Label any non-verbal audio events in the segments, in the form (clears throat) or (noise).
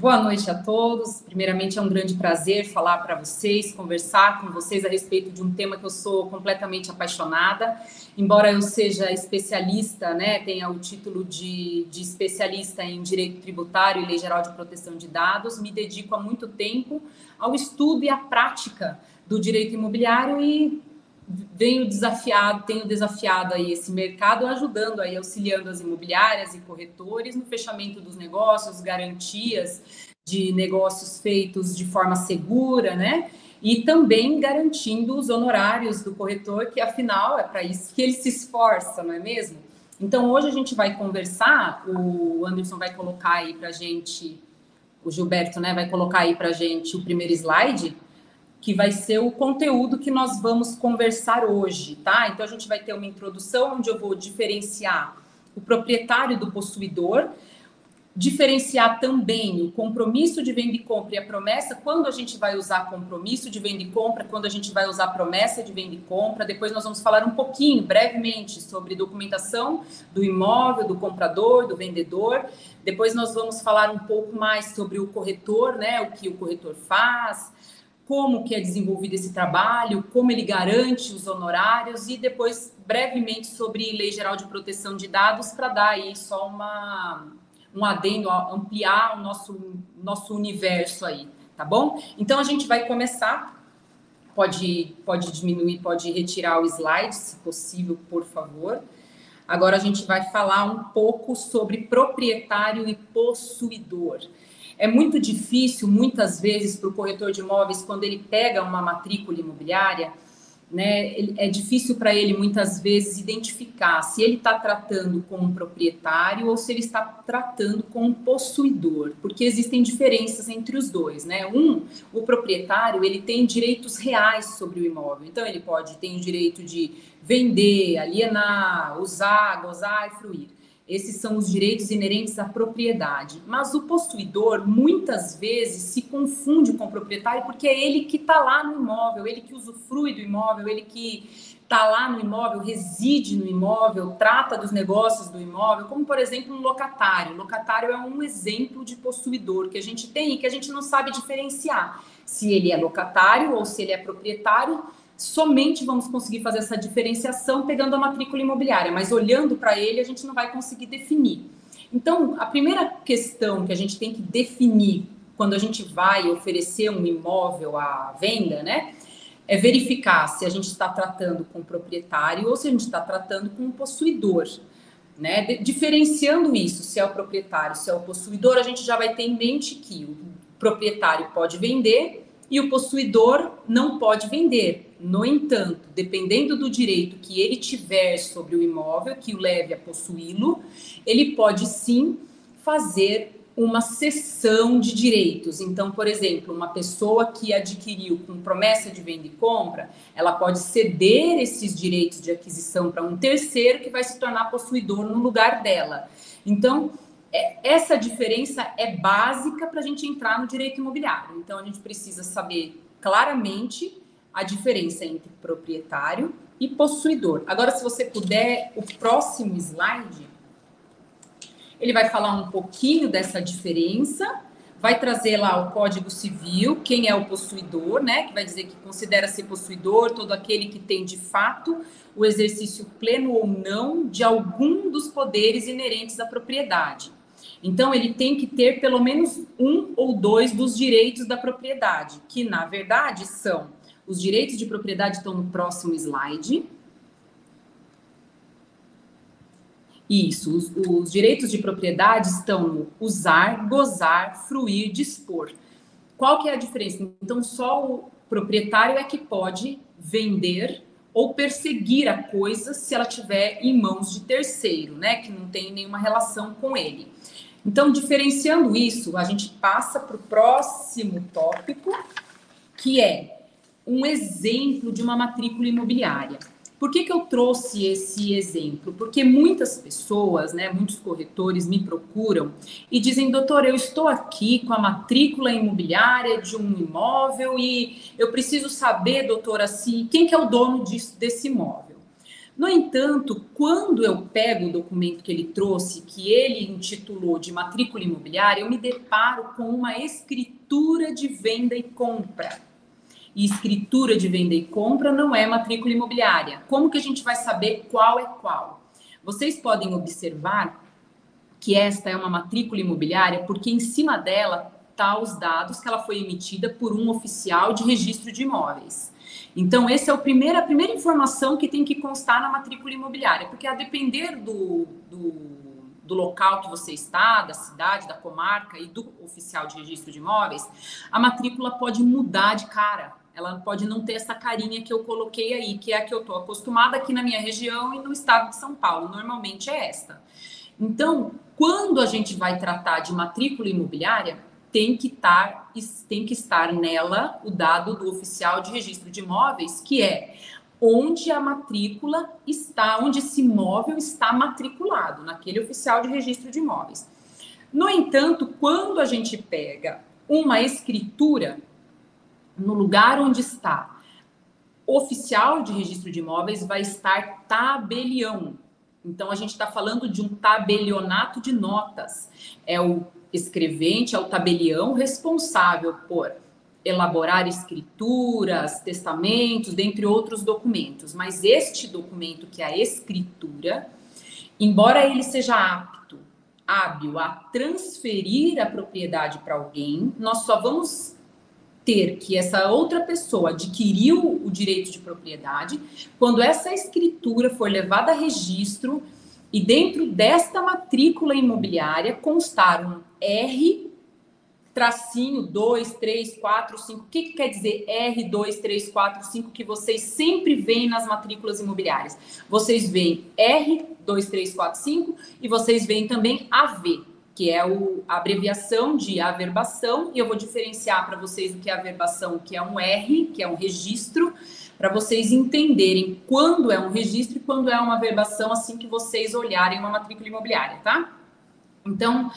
Boa noite a todos. Primeiramente, é um grande prazer falar para vocês, conversar com vocês a respeito de um tema que eu sou completamente apaixonada. Embora eu seja especialista, né, tenha o título de, de especialista em direito tributário e lei geral de proteção de dados, me dedico há muito tempo ao estudo e à prática do direito imobiliário e venho desafiado, tenho desafiado aí esse mercado, ajudando aí, auxiliando as imobiliárias e corretores no fechamento dos negócios, garantias de negócios feitos de forma segura, né? E também garantindo os honorários do corretor, que afinal é para isso que ele se esforça, não é mesmo? Então hoje a gente vai conversar, o Anderson vai colocar aí para gente, o Gilberto, né, vai colocar aí para gente o primeiro slide que vai ser o conteúdo que nós vamos conversar hoje, tá? Então a gente vai ter uma introdução onde eu vou diferenciar o proprietário do possuidor, diferenciar também o compromisso de venda e compra e a promessa, quando a gente vai usar compromisso de venda e compra, quando a gente vai usar promessa de venda e compra. Depois nós vamos falar um pouquinho, brevemente, sobre documentação do imóvel, do comprador, do vendedor. Depois nós vamos falar um pouco mais sobre o corretor, né? O que o corretor faz, como que é desenvolvido esse trabalho, como ele garante os honorários e depois brevemente sobre Lei Geral de Proteção de Dados para dar aí só uma um adendo, ampliar o nosso nosso universo aí, tá bom? Então a gente vai começar. Pode pode diminuir, pode retirar o slide, se possível, por favor. Agora a gente vai falar um pouco sobre proprietário e possuidor. É muito difícil, muitas vezes, para o corretor de imóveis, quando ele pega uma matrícula imobiliária, né, é difícil para ele, muitas vezes, identificar se ele está tratando com um proprietário ou se ele está tratando com um possuidor, porque existem diferenças entre os dois. Né? Um, o proprietário, ele tem direitos reais sobre o imóvel, então ele pode ter o direito de vender, alienar, usar, gozar e fruir. Esses são os direitos inerentes à propriedade. Mas o possuidor, muitas vezes, se confunde com o proprietário porque é ele que está lá no imóvel, ele que usufrui do imóvel, ele que está lá no imóvel, reside no imóvel, trata dos negócios do imóvel, como, por exemplo, um locatário. O locatário é um exemplo de possuidor que a gente tem e que a gente não sabe diferenciar se ele é locatário ou se ele é proprietário somente vamos conseguir fazer essa diferenciação pegando a matrícula imobiliária, mas olhando para ele a gente não vai conseguir definir. Então, a primeira questão que a gente tem que definir quando a gente vai oferecer um imóvel à venda, né, é verificar se a gente está tratando com o proprietário ou se a gente está tratando com o possuidor. Né? Diferenciando isso, se é o proprietário, se é o possuidor, a gente já vai ter em mente que o proprietário pode vender e o possuidor não pode vender. No entanto, dependendo do direito que ele tiver sobre o imóvel, que o leve a possuí-lo, ele pode sim fazer uma cessão de direitos. Então, por exemplo, uma pessoa que adquiriu com promessa de venda e compra, ela pode ceder esses direitos de aquisição para um terceiro que vai se tornar possuidor no lugar dela. Então, é, essa diferença é básica para a gente entrar no direito imobiliário. Então, a gente precisa saber claramente a diferença entre proprietário e possuidor. Agora, se você puder, o próximo slide, ele vai falar um pouquinho dessa diferença, vai trazer lá o Código Civil, quem é o possuidor, né? Que vai dizer que considera ser possuidor todo aquele que tem de fato o exercício pleno ou não de algum dos poderes inerentes à propriedade. Então, ele tem que ter pelo menos um ou dois dos direitos da propriedade, que na verdade são os direitos de propriedade estão no próximo slide. Isso, os, os direitos de propriedade estão no usar, gozar, fruir, dispor. Qual que é a diferença? Então, só o proprietário é que pode vender ou perseguir a coisa se ela tiver em mãos de terceiro, né, que não tem nenhuma relação com ele. Então, diferenciando isso, a gente passa para o próximo tópico, que é um exemplo de uma matrícula imobiliária. Por que, que eu trouxe esse exemplo? Porque muitas pessoas, né, muitos corretores me procuram e dizem, doutor, eu estou aqui com a matrícula imobiliária de um imóvel e eu preciso saber, doutora, se quem que é o dono disso, desse imóvel. No entanto, quando eu pego o documento que ele trouxe, que ele intitulou de matrícula imobiliária, eu me deparo com uma escritura de venda e compra e escritura de venda e compra não é matrícula imobiliária. Como que a gente vai saber qual é qual? Vocês podem observar que esta é uma matrícula imobiliária porque em cima dela tá os dados que ela foi emitida por um oficial de registro de imóveis. Então, essa é o primeiro, a primeira informação que tem que constar na matrícula imobiliária, porque a depender do, do, do, local que você está, da cidade, da comarca e do oficial de registro de imóveis, a matrícula pode mudar de cara ela pode não ter essa carinha que eu coloquei aí, que é a que eu estou acostumada aqui na minha região e no estado de São Paulo. Normalmente é esta. Então, quando a gente vai tratar de matrícula imobiliária, tem que, estar, tem que estar nela o dado do oficial de registro de imóveis, que é onde a matrícula está, onde esse imóvel está matriculado, naquele oficial de registro de imóveis. No entanto, quando a gente pega uma escritura, no lugar onde está oficial de registro de imóveis vai estar tabelião. Então a gente está falando de um tabelionato de notas. É o escrevente, é o tabelião responsável por elaborar escrituras, testamentos, dentre outros documentos. Mas este documento, que é a escritura, embora ele seja apto, hábil a transferir a propriedade para alguém, nós só vamos ter que essa outra pessoa adquiriu o direito de propriedade, quando essa escritura for levada a registro e dentro desta matrícula imobiliária constar um R tracinho 2, 3, 4, 5. O que, que quer dizer R2, 3, 4, 5 que vocês sempre veem nas matrículas imobiliárias? Vocês veem R2, 3, 4, 5 e vocês veem também AV que é o, a abreviação de averbação, e eu vou diferenciar para vocês o que é averbação, que é um R, que é um registro, para vocês entenderem quando é um registro e quando é uma averbação, assim que vocês olharem uma matrícula imobiliária, tá? Então,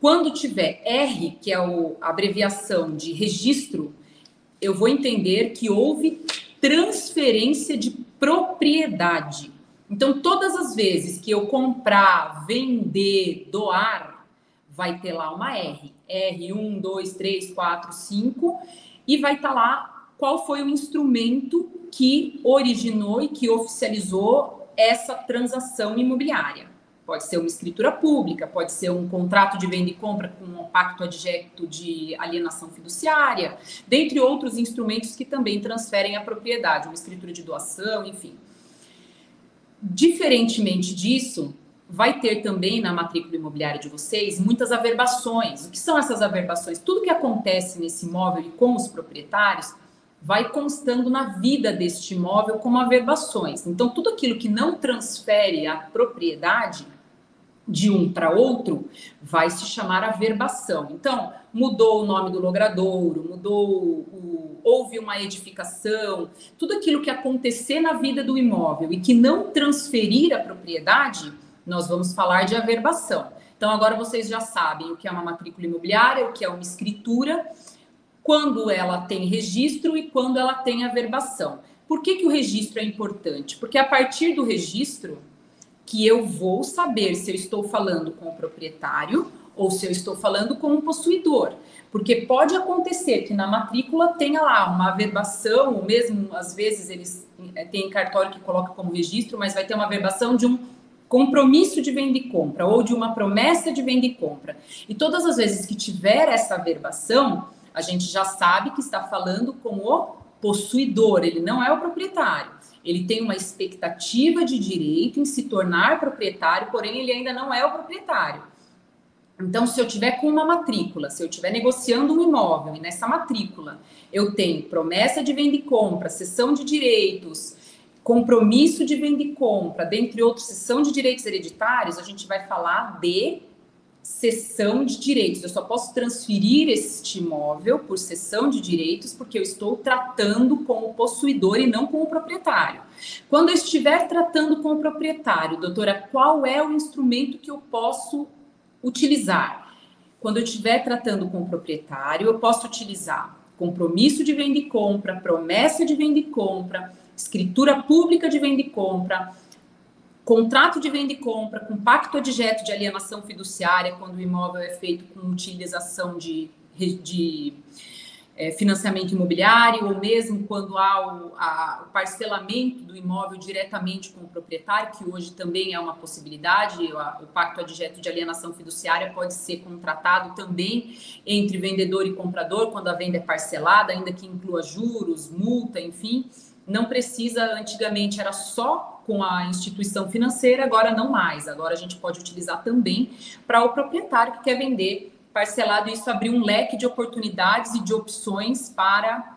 quando tiver R, que é o, a abreviação de registro, eu vou entender que houve transferência de propriedade. Então, todas as vezes que eu comprar, vender, doar, vai ter lá uma R, R1, 2, 3, 4, 5, e vai estar tá lá qual foi o instrumento que originou e que oficializou essa transação imobiliária. Pode ser uma escritura pública, pode ser um contrato de venda e compra com um pacto adjecto de alienação fiduciária, dentre outros instrumentos que também transferem a propriedade, uma escritura de doação, enfim. Diferentemente disso, vai ter também na matrícula imobiliária de vocês muitas averbações. O que são essas averbações? Tudo que acontece nesse imóvel e com os proprietários vai constando na vida deste imóvel como averbações. Então, tudo aquilo que não transfere a propriedade de um para outro vai se chamar averbação. Então, mudou o nome do logradouro, mudou o, houve uma edificação, tudo aquilo que acontecer na vida do imóvel e que não transferir a propriedade nós vamos falar de averbação. Então, agora vocês já sabem o que é uma matrícula imobiliária, o que é uma escritura, quando ela tem registro e quando ela tem averbação. Por que, que o registro é importante? Porque a partir do registro que eu vou saber se eu estou falando com o proprietário ou se eu estou falando com o possuidor. Porque pode acontecer que na matrícula tenha lá uma averbação, ou mesmo às vezes eles eh, têm cartório que coloca como registro, mas vai ter uma averbação de um compromisso de venda e compra ou de uma promessa de venda e compra. E todas as vezes que tiver essa averbação, a gente já sabe que está falando com o possuidor, ele não é o proprietário. Ele tem uma expectativa de direito em se tornar proprietário, porém ele ainda não é o proprietário. Então, se eu tiver com uma matrícula, se eu estiver negociando um imóvel e nessa matrícula eu tenho promessa de venda e compra, cessão de direitos, compromisso de venda e compra, dentre outros, cessão de direitos hereditários, a gente vai falar de cessão de direitos. Eu só posso transferir este imóvel por cessão de direitos porque eu estou tratando com o possuidor e não com o proprietário. Quando eu estiver tratando com o proprietário, doutora, qual é o instrumento que eu posso utilizar? Quando eu estiver tratando com o proprietário, eu posso utilizar compromisso de venda e compra, promessa de venda e compra, escritura pública de venda e compra, contrato de venda e compra, com pacto adjeto de alienação fiduciária, quando o imóvel é feito com utilização de, de é, financiamento imobiliário, ou mesmo quando há o, a, o, parcelamento do imóvel diretamente com o proprietário, que hoje também é uma possibilidade, o, o pacto adjeto de alienação fiduciária pode ser contratado também entre vendedor e comprador, quando a venda é parcelada, ainda que inclua juros, multa, enfim não precisa, antigamente era só com a instituição financeira, agora não mais. Agora a gente pode utilizar também para o proprietário que quer vender parcelado, isso abrir um leque de oportunidades e de opções para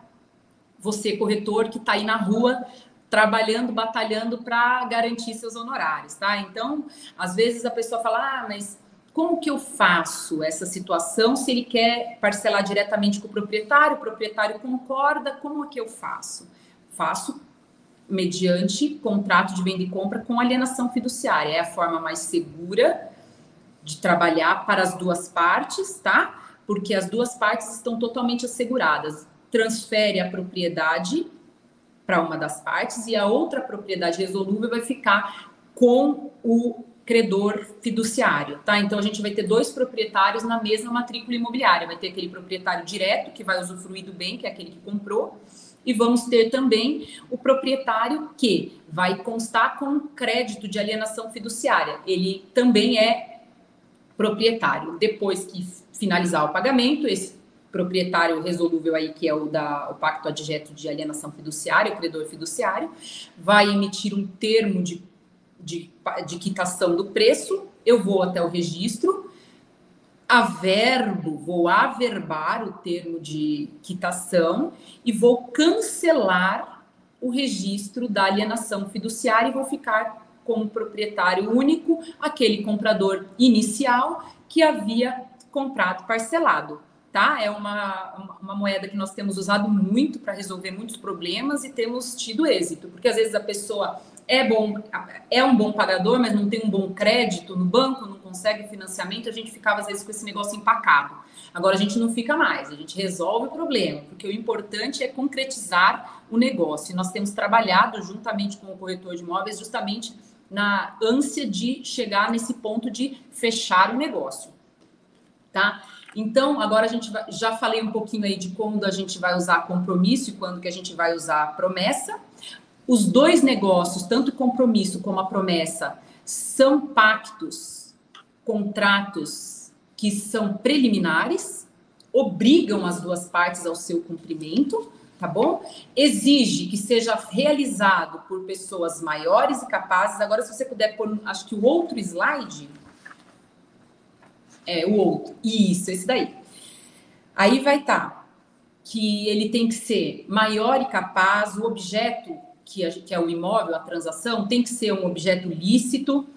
você, corretor, que está aí na rua trabalhando, batalhando para garantir seus honorários, tá? Então, às vezes a pessoa fala, ah, mas como que eu faço essa situação se ele quer parcelar diretamente com o proprietário, o proprietário concorda, como é que eu faço? Faço mediante contrato de venda e compra com alienação fiduciária. É a forma mais segura de trabalhar para as duas partes, tá? Porque as duas partes estão totalmente asseguradas. Transfere a propriedade para uma das partes e a outra propriedade resolúvel vai ficar com o credor fiduciário, tá? Então a gente vai ter dois proprietários na mesma matrícula imobiliária. Vai ter aquele proprietário direto que vai usufruir do bem, que é aquele que comprou, e vamos ter também o proprietário que vai constar com crédito de alienação fiduciária. Ele também é proprietário. Depois que finalizar o pagamento, esse proprietário resolúvel aí, que é o da o pacto adjeto de alienação fiduciária, o credor fiduciário, vai emitir um termo de, de, de quitação do preço, eu vou até o registro, averbo, vou averbar o termo de quitação e vou cancelar o registro da alienação fiduciária e vou ficar como proprietário único aquele comprador inicial que havia comprado parcelado. Tá? É uma, uma moeda que nós temos usado muito para resolver muitos problemas e temos tido êxito, porque às vezes a pessoa é bom, é um bom pagador, mas não tem um bom crédito no banco, não consegue financiamento, a gente ficava às vezes com esse negócio empacado. Agora a gente não fica mais, a gente resolve o problema, porque o importante é concretizar o negócio. E nós temos trabalhado juntamente com o corretor de imóveis justamente na ânsia de chegar nesse ponto de fechar o negócio, tá? Então, agora a gente vai, já falei um pouquinho aí de quando a gente vai usar compromisso e quando que a gente vai usar promessa. Os dois negócios, tanto o compromisso como a promessa, são pactos, contratos que são preliminares, obrigam as duas partes ao seu cumprimento, tá bom? Exige que seja realizado por pessoas maiores e capazes. Agora, se você puder pôr, acho que o outro slide. É, o outro. Isso, esse daí. Aí vai estar tá, que ele tem que ser maior e capaz, o objeto que, a, que é o imóvel, a transação, tem que ser um objeto lícito,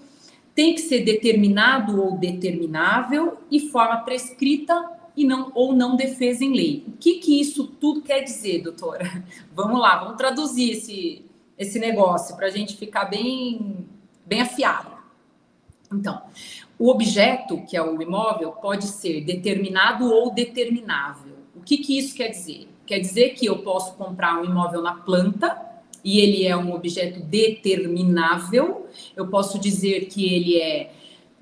tem que ser determinado ou determinável e forma prescrita e não ou não defesa em lei. O que que isso tudo quer dizer, doutora? (laughs) Vamos lá, vamos traduzir esse esse negócio para a gente ficar bem bem afiado. Então, o objeto, que é o imóvel, pode ser determinado ou determinável. O que que isso quer dizer? Quer dizer que eu posso comprar um imóvel na planta e ele é um objeto determinável, eu posso dizer que ele é.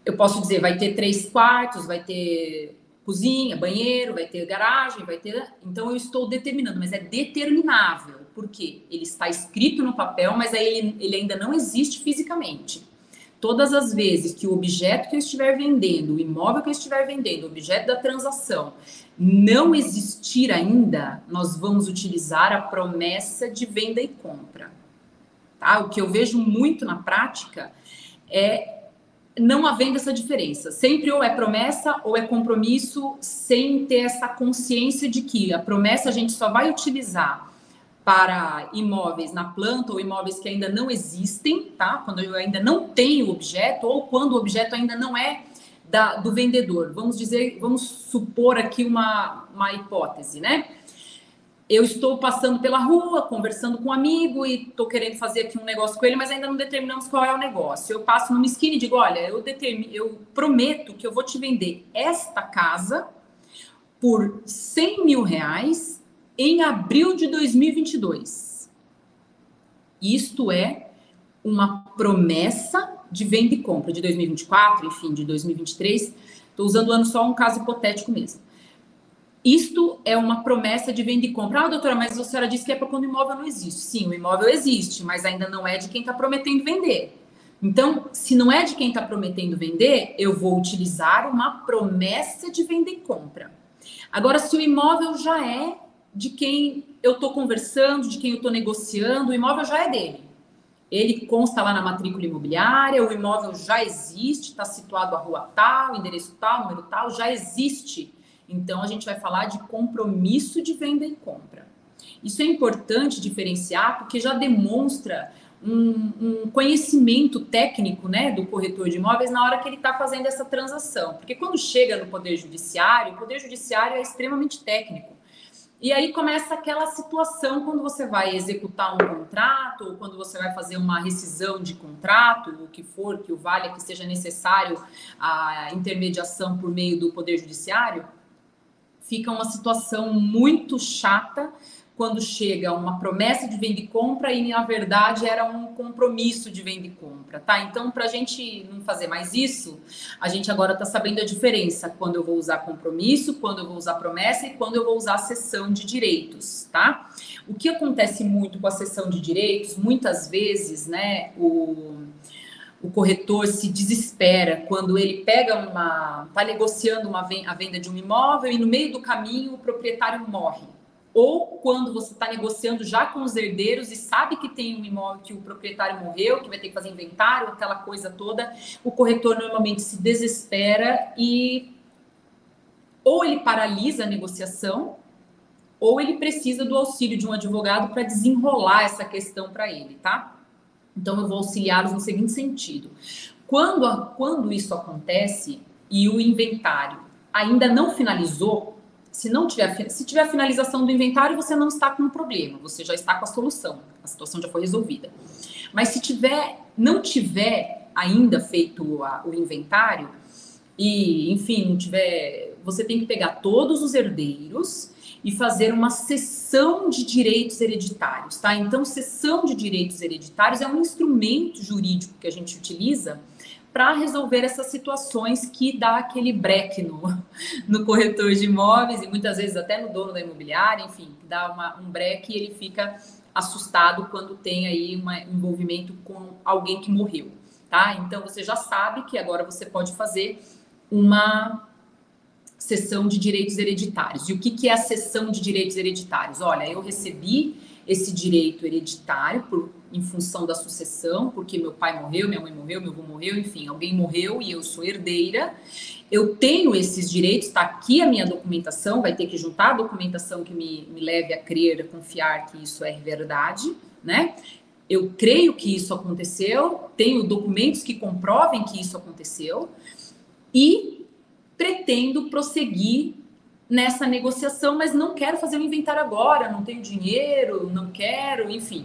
Eu posso dizer, vai ter três quartos, vai ter cozinha, banheiro, vai ter garagem, vai ter. Então eu estou determinando, mas é determinável. Por quê? Ele está escrito no papel, mas aí ele, ele ainda não existe fisicamente. Todas as vezes que o objeto que eu estiver vendendo, o imóvel que eu estiver vendendo, o objeto da transação, não existir ainda, nós vamos utilizar a promessa de venda e compra. Tá? O que eu vejo muito na prática é não havendo essa diferença. Sempre ou é promessa ou é compromisso, sem ter essa consciência de que a promessa a gente só vai utilizar para imóveis na planta ou imóveis que ainda não existem, tá? Quando eu ainda não tenho o objeto ou quando o objeto ainda não é da, do vendedor. Vamos dizer, vamos supor aqui uma, uma hipótese, né? eu estou passando pela rua, conversando com um amigo e estou querendo fazer aqui um negócio com ele, mas ainda não determinamos qual é o negócio. Eu passo numa esquina e digo: olha, eu, determino, eu prometo que eu vou te vender esta casa por 100 mil reais em abril de 2022. Isto é uma promessa de venda e compra de 2024, enfim, de 2023. Estou usando o ano só um caso hipotético mesmo. Isto é uma promessa de venda e compra. Ah, doutora, mas a senhora disse que é para quando o imóvel não existe. Sim, o imóvel existe, mas ainda não é de quem está prometendo vender. Então, se não é de quem está prometendo vender, eu vou utilizar uma promessa de venda e compra. Agora, se o imóvel já é de quem eu estou conversando, de quem eu estou negociando, o imóvel já é dele. Ele consta lá na matrícula imobiliária, o imóvel já existe, está situado a rua tal, endereço tal, número tal, já existe então, a gente vai falar de compromisso de venda e compra. Isso é importante diferenciar porque já demonstra um, um, conhecimento técnico né, do corretor de imóveis na hora que ele está fazendo essa transação. Porque quando chega no Poder Judiciário, o Poder Judiciário é extremamente técnico. E aí começa aquela situação quando você vai executar um contrato, ou quando você vai fazer uma rescisão de contrato, o que for que o valha que seja necessário a intermediação por meio do Poder Judiciário fica uma situação muito chata quando chega uma promessa de venda e compra e na verdade era um compromisso de venda e compra, tá? Então, para a gente não fazer mais isso, a gente agora está sabendo a diferença quando eu vou usar compromisso, quando eu vou usar promessa e quando eu vou usar cessão de direitos, tá? O que acontece muito com a cessão de direitos, muitas vezes, né, o o corretor se desespera quando ele pega uma, está negociando uma, a venda de um imóvel e no meio do caminho o proprietário morre. Ou quando você está negociando já com os herdeiros e sabe que tem um imóvel que o proprietário morreu, que vai ter que fazer inventário, aquela coisa toda, o corretor normalmente se desespera e ou ele paralisa a negociação, ou ele precisa do auxílio de um advogado para desenrolar essa questão para ele, tá? Então, eu vou auxiliá-los no seguinte sentido: quando, quando isso acontece e o inventário ainda não finalizou, se não tiver, se tiver finalização do inventário, você não está com um problema, você já está com a solução, a situação já foi resolvida. Mas se tiver, não tiver ainda feito a, o inventário e, enfim, não tiver, você tem que pegar todos os herdeiros e fazer uma cessão de direitos hereditários, tá? Então, cessão de direitos hereditários é um instrumento jurídico que a gente utiliza para resolver essas situações que dá aquele breque no, no corretor de imóveis e muitas vezes até no dono da imobiliária, enfim, dá uma, um breque e ele fica assustado quando tem aí um envolvimento com alguém que morreu, tá? Então você já sabe que agora você pode fazer uma cessão de direitos hereditários. E o que, que é a cessão de direitos hereditários? Olha, eu recebi esse direito hereditário por, em função da sucessão, porque meu pai morreu, minha mãe morreu, meu avô morreu, enfim, alguém morreu e eu sou herdeira. Eu tenho esses direitos, está aqui a minha documentação, vai ter que juntar a documentação que me, me leve a crer, a confiar que isso é verdade, né? Eu creio que isso aconteceu, tenho documentos que comprovem que isso aconteceu, e pretendo prosseguir nessa negociação, mas não quero fazer o inventário agora, não tenho dinheiro, não quero, enfim.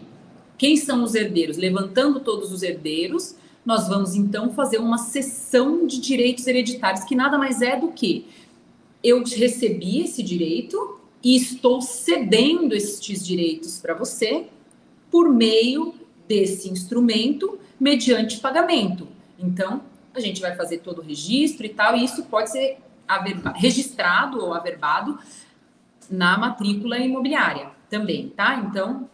Quem são os herdeiros? Levantando todos os herdeiros, nós vamos então fazer uma cessão de direitos hereditários, que nada mais é do que eu recebi esse direito e estou cedendo estes direitos para você por meio desse instrumento mediante pagamento. Então, a gente vai fazer todo o registro e tal, e isso pode ser registrado ou averbado na matrícula imobiliária também, tá? Então,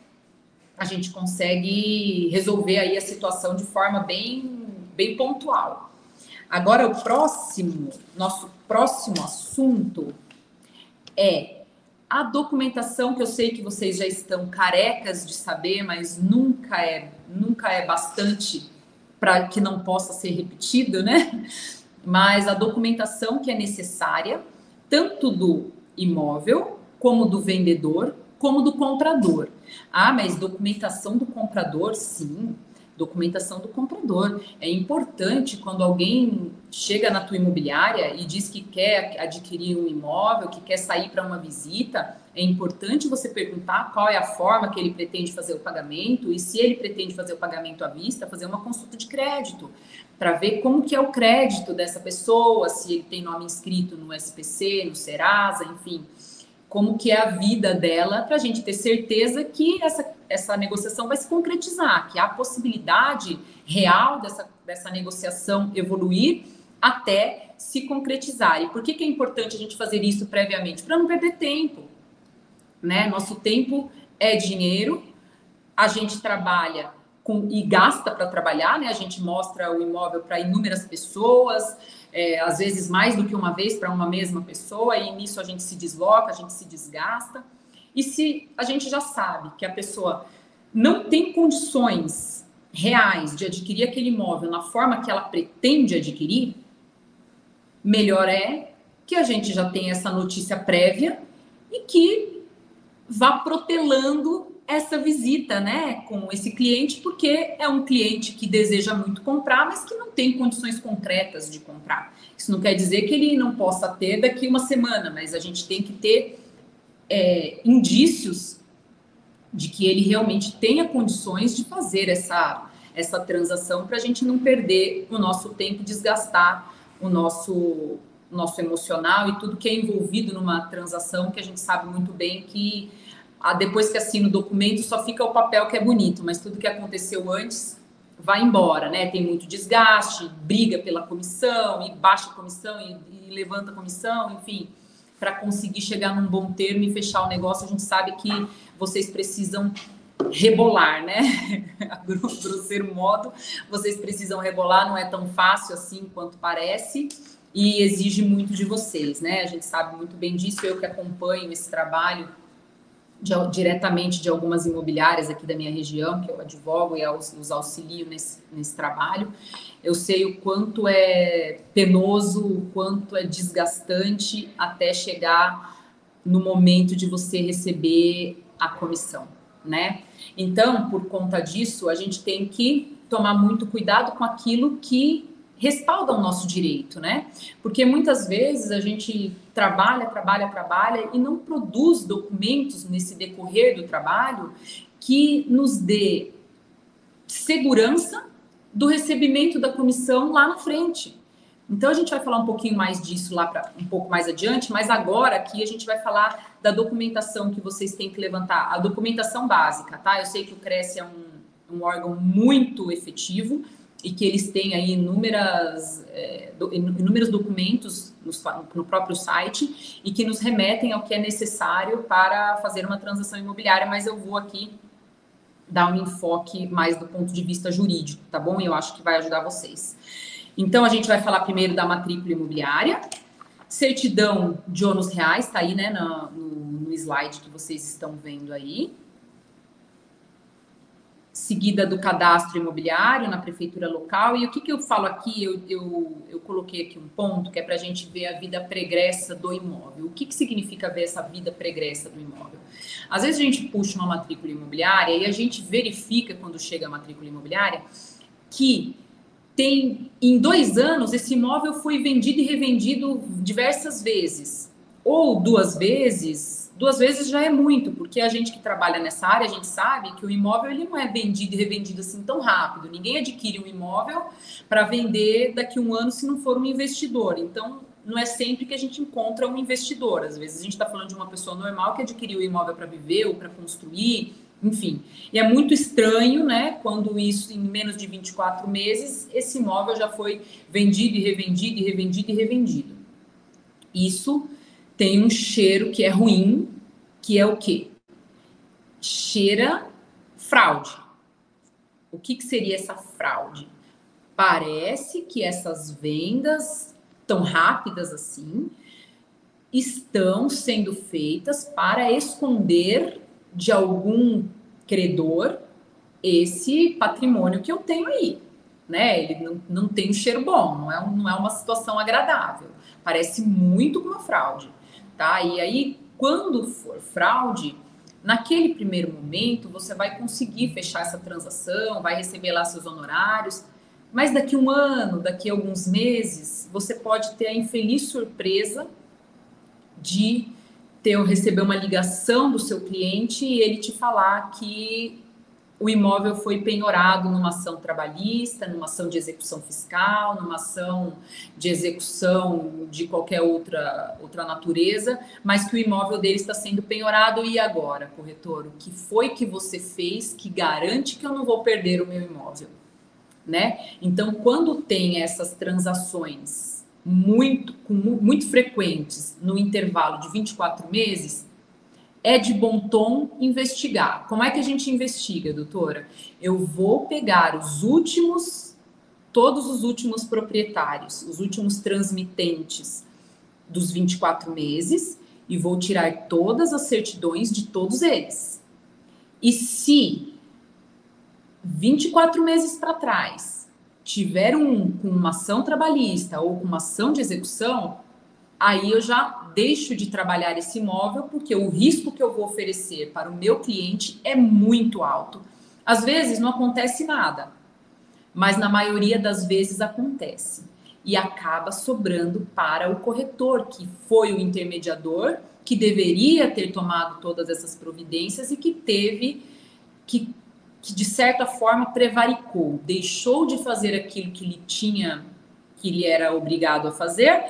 a gente consegue resolver aí a situação de forma bem, bem pontual. Agora, o próximo, nosso próximo assunto é a documentação que eu sei que vocês já estão carecas de saber, mas nunca é, nunca é bastante para que não possa ser repetido, né? Mas a documentação que é necessária, tanto do imóvel, como do vendedor, como do comprador. Ah, mas documentação do comprador, sim. documentação do comprador. É importante quando alguém chega na tua imobiliária e diz que quer adquirir um imóvel, que quer sair para uma visita, é importante você perguntar qual é a forma que ele pretende fazer o pagamento e se ele pretende fazer o pagamento à vista, fazer uma consulta de crédito para ver como que é o crédito dessa pessoa, se ele tem nome inscrito no SPC, no Serasa, enfim, como que é a vida dela, para a gente ter certeza que essa, essa negociação vai se concretizar, que há possibilidade real dessa, dessa negociação evoluir até se concretizar. E por que, que é importante a gente fazer isso previamente? Para não perder tempo. Né? Nosso tempo é dinheiro, a gente trabalha com, e gasta para trabalhar, né? A gente mostra o imóvel para inúmeras pessoas, é, às vezes mais do que uma vez para uma mesma pessoa, e nisso a gente se desloca, a gente se desgasta. E se a gente já sabe que a pessoa não tem condições reais de adquirir aquele imóvel na forma que ela pretende adquirir, melhor é que a gente já tenha essa notícia prévia e que vá protelando essa visita, né, com esse cliente, porque é um cliente que deseja muito comprar, mas que não tem condições concretas de comprar. Isso não quer dizer que ele não possa ter daqui uma semana, mas a gente tem que ter é, indícios de que ele realmente tenha condições de fazer essa, essa transação para a gente não perder o nosso tempo, desgastar o nosso, nosso emocional e tudo que é envolvido numa transação que a gente sabe muito bem que depois que assina o documento, só fica o papel que é bonito, mas tudo que aconteceu antes vai embora, né? Tem muito desgaste, briga pela comissão, e baixa a comissão, e, e levanta a comissão, enfim. Para conseguir chegar num bom termo e fechar o negócio, a gente sabe que vocês precisam rebolar, né? (laughs) A grosseiro modo, vocês precisam rebolar, não é tão fácil assim quanto parece e exige muito de vocês, né? A gente sabe muito bem disso, eu que acompanho esse trabalho de, diretamente de algumas imobiliárias aqui da minha região, que eu advogo e os auxilio nesse, nesse trabalho. Eu sei o quanto é penoso, o quanto é desgastante até chegar no momento de você receber a comissão, né? Então, por conta disso, a gente tem que tomar muito cuidado com aquilo que respalda o nosso direito, né? Porque muitas vezes a gente trabalha, trabalha, trabalha e não produz documentos nesse decorrer do trabalho que nos dê segurança do recebimento da comissão lá na frente. Então a gente vai falar um pouquinho mais disso lá para um pouco mais adiante, mas agora aqui a gente vai falar da documentação que vocês têm que levantar, a documentação básica, tá? Eu sei que o Cresce é um, um órgão muito efetivo, e que eles têm aí inúmeras, é, do, inúmeros documentos no, no, próprio site e que nos remetem ao que é necessário para fazer uma transação imobiliária, mas eu vou aqui dar um enfoque mais do ponto de vista jurídico, tá bom? Eu acho que vai ajudar vocês. Então, a gente vai falar primeiro da matrícula imobiliária, certidão de ônus reais, tá aí, né, no, no slide que vocês estão vendo aí seguida do cadastro imobiliário na prefeitura local. E o que, que eu falo aqui? Eu, eu, eu coloquei aqui um ponto que é para a gente ver a vida pregressa do imóvel. O que, que significa ver essa vida pregressa do imóvel? Às vezes a gente puxa uma matrícula imobiliária e a gente verifica, quando chega a matrícula imobiliária, que tem em dois anos esse imóvel foi vendido e revendido diversas vezes, ou duas vezes, duas vezes já é muito, porque a gente que trabalha nessa área, a gente sabe que o imóvel ele não é vendido e revendido assim tão rápido. Ninguém adquire um imóvel para vender daqui a um ano se não for um investidor. Então, não é sempre que a gente encontra um investidor. Às vezes a gente está falando de uma pessoa normal que adquiriu o imóvel para viver ou para construir, enfim. E é muito estranho, né, quando isso, em menos de 24 meses, esse imóvel já foi vendido e revendido e revendido e revendido. Isso tem um cheiro que é ruim, que é o quê? Cheira fraude. O que, que seria essa fraude? Parece que essas vendas tão rápidas assim estão sendo feitas para esconder de algum credor esse patrimônio que eu tenho aí. Né? Ele não, não tem um cheiro bom, não é, não é uma situação agradável. Parece muito com uma fraude tá? E aí, quando for fraude, Naquele primeiro momento, você vai conseguir fechar essa transação, vai receber lá seus honorários, mas daqui um ano, daqui alguns meses, você pode ter a infeliz surpresa de ter receber uma ligação do seu cliente e ele te falar que o imóvel foi penhorado numa ação trabalhista, numa ação de execução fiscal, numa ação de execução de qualquer outra, outra natureza, mas que o imóvel dele está sendo penhorado e agora, corretor, o que foi que você fez que garante que eu não vou perder o meu imóvel? Né? Então, quando tem essas transações muito, muito frequentes no intervalo de 24 meses, é de bom tom investigar. Como é que a gente investiga, doutora? Eu vou pegar os últimos, todos os últimos proprietários, os últimos transmitentes dos 24 meses e vou tirar todas as certidões de todos eles. E se 24 meses para trás tiver um com uma ação trabalhista ou com uma ação de execução, aí eu já deixo de trabalhar esse imóvel porque o risco que eu vou oferecer para o meu cliente é muito alto. Às vezes não acontece nada, mas na maioria das vezes acontece e acaba sobrando para o corretor, que foi o intermediador, que deveria ter tomado todas essas providências e que teve que, que de certa forma prevaricou, deixou de fazer aquilo que ele tinha que ele era obrigado a fazer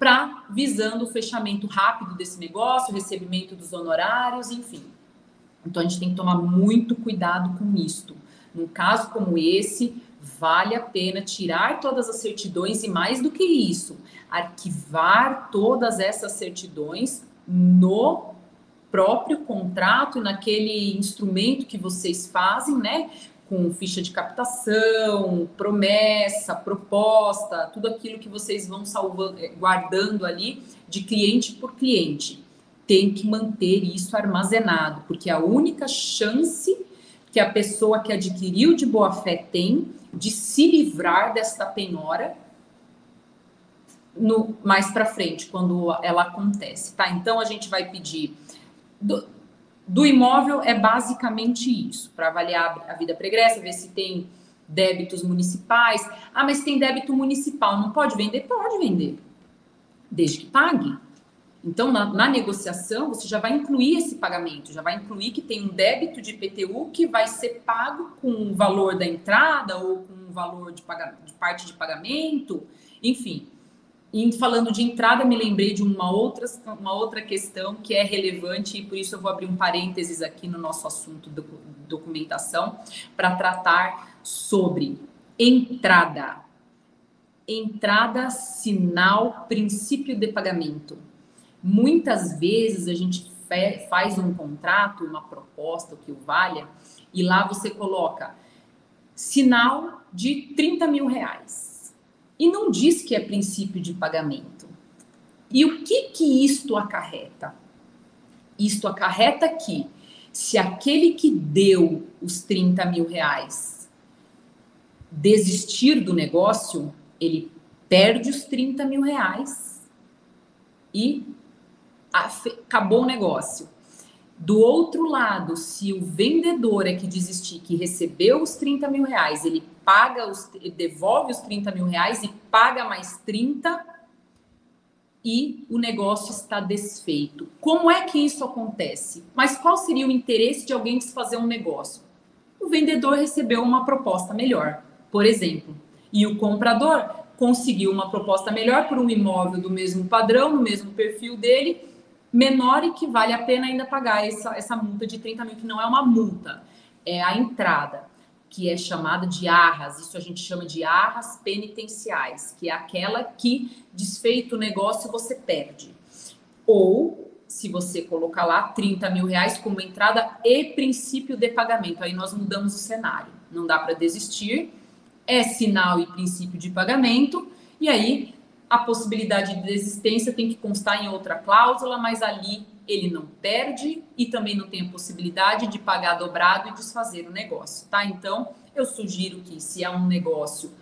para visando o fechamento rápido desse negócio, o recebimento dos honorários, enfim. Então a gente tem que tomar muito cuidado com isto. Num caso como esse, vale a pena tirar todas as certidões e mais do que isso, arquivar todas essas certidões no próprio contrato e naquele instrumento que vocês fazem, né? Com ficha de captação, promessa, proposta, tudo aquilo que vocês vão salvando, eh, guardando ali de cliente por cliente. Tem que manter isso armazenado, porque a única chance que a pessoa que adquiriu de boa fé tem de se livrar desta penhora no mais para frente, quando ela acontece, tá? Então a gente vai pedir do, do imóvel é basicamente isso, para avaliar a vida pregressa, ver se tem débitos municipais. Ah, mas tem débito municipal, não pode vender? Pode vender, desde que pague. Então, na, na, negociação, você já vai incluir esse pagamento, já vai incluir que tem um débito de IPTU que vai ser pago com o valor da entrada ou com o valor de, de parte de pagamento, enfim. E falando de entrada, me lembrei de uma outra, uma outra questão que é relevante e por isso eu vou abrir um parênteses aqui no nosso assunto de documentação para tratar sobre entrada. Entrada, sinal, princípio de pagamento. Muitas vezes a gente faz um contrato, uma proposta, o que o valha, e lá você coloca sinal de 30 mil reais e não diz que é princípio de pagamento. E o que que isto acarreta? Isto acarreta que se aquele que deu os 30 mil reais desistir do negócio, ele perde os 30 mil reais e acabou o negócio. Do outro lado, se o vendedor é que desistir, que recebeu os 30 mil reais, ele paga os, devolve os 30 mil reais e paga mais 30 e o negócio está desfeito. Como é que isso acontece? Mas qual seria o interesse de alguém desfazer um negócio? O vendedor recebeu uma proposta melhor, por exemplo, e o comprador conseguiu uma proposta melhor por um imóvel do mesmo padrão, no mesmo perfil dele, menor e que vale a pena ainda pagar essa, essa multa de 30 mil, que não é uma multa, é a entrada, que é chamada de arras. Isso a gente chama de arras penitenciais, que é aquela que, desfeito o negócio, você perde. Ou, se você colocar lá 30 mil reais como entrada e princípio de pagamento, aí nós mudamos o cenário. Não dá para desistir, é sinal e princípio de pagamento, e aí a possibilidade de desistência tem que constar em outra cláusula, mas ali ele não perde e também não tem a possibilidade de pagar dobrado e desfazer o negócio, tá? Então, eu sugiro que se é um negócio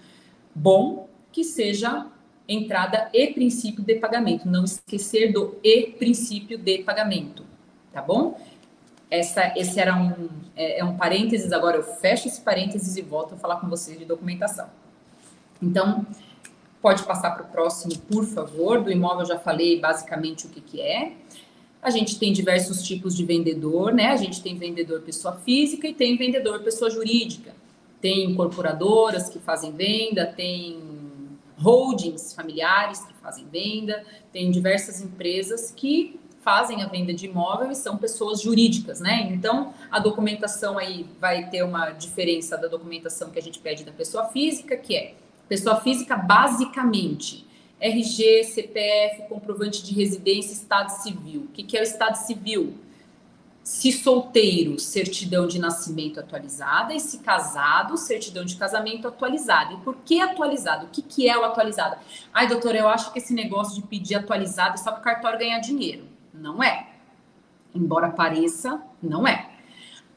bom, que seja entrada e princípio de pagamento, não esquecer do e princípio de pagamento, tá bom? essa, esse era um, é, é um parênteses, agora eu fecho esse parênteses e volto a falar com vocês de documentação. Então, pode passar para o próximo, por favor. Do imóvel já falei basicamente o que, que é. A gente tem diversos tipos de vendedor, né? A gente tem vendedor pessoa física e tem vendedor pessoa jurídica. Tem incorporadoras que fazem venda, tem holdings familiares que fazem venda, tem diversas empresas que fazem a venda de imóvel e são pessoas jurídicas, né? Então, a documentação aí vai ter uma diferença da documentação que a gente pede da pessoa física, que é pessoa física basicamente RG, CPF, comprovante de residência, estado civil. O que, é o estado civil? Se solteiro, certidão de nascimento atualizada, e se casado, certidão de casamento atualizada. E por que atualizado? O que, que é o atualizado? Ai, doutor, eu acho que esse negócio de pedir atualizado é só para o cartório ganhar dinheiro. Não é. Embora pareça, não é.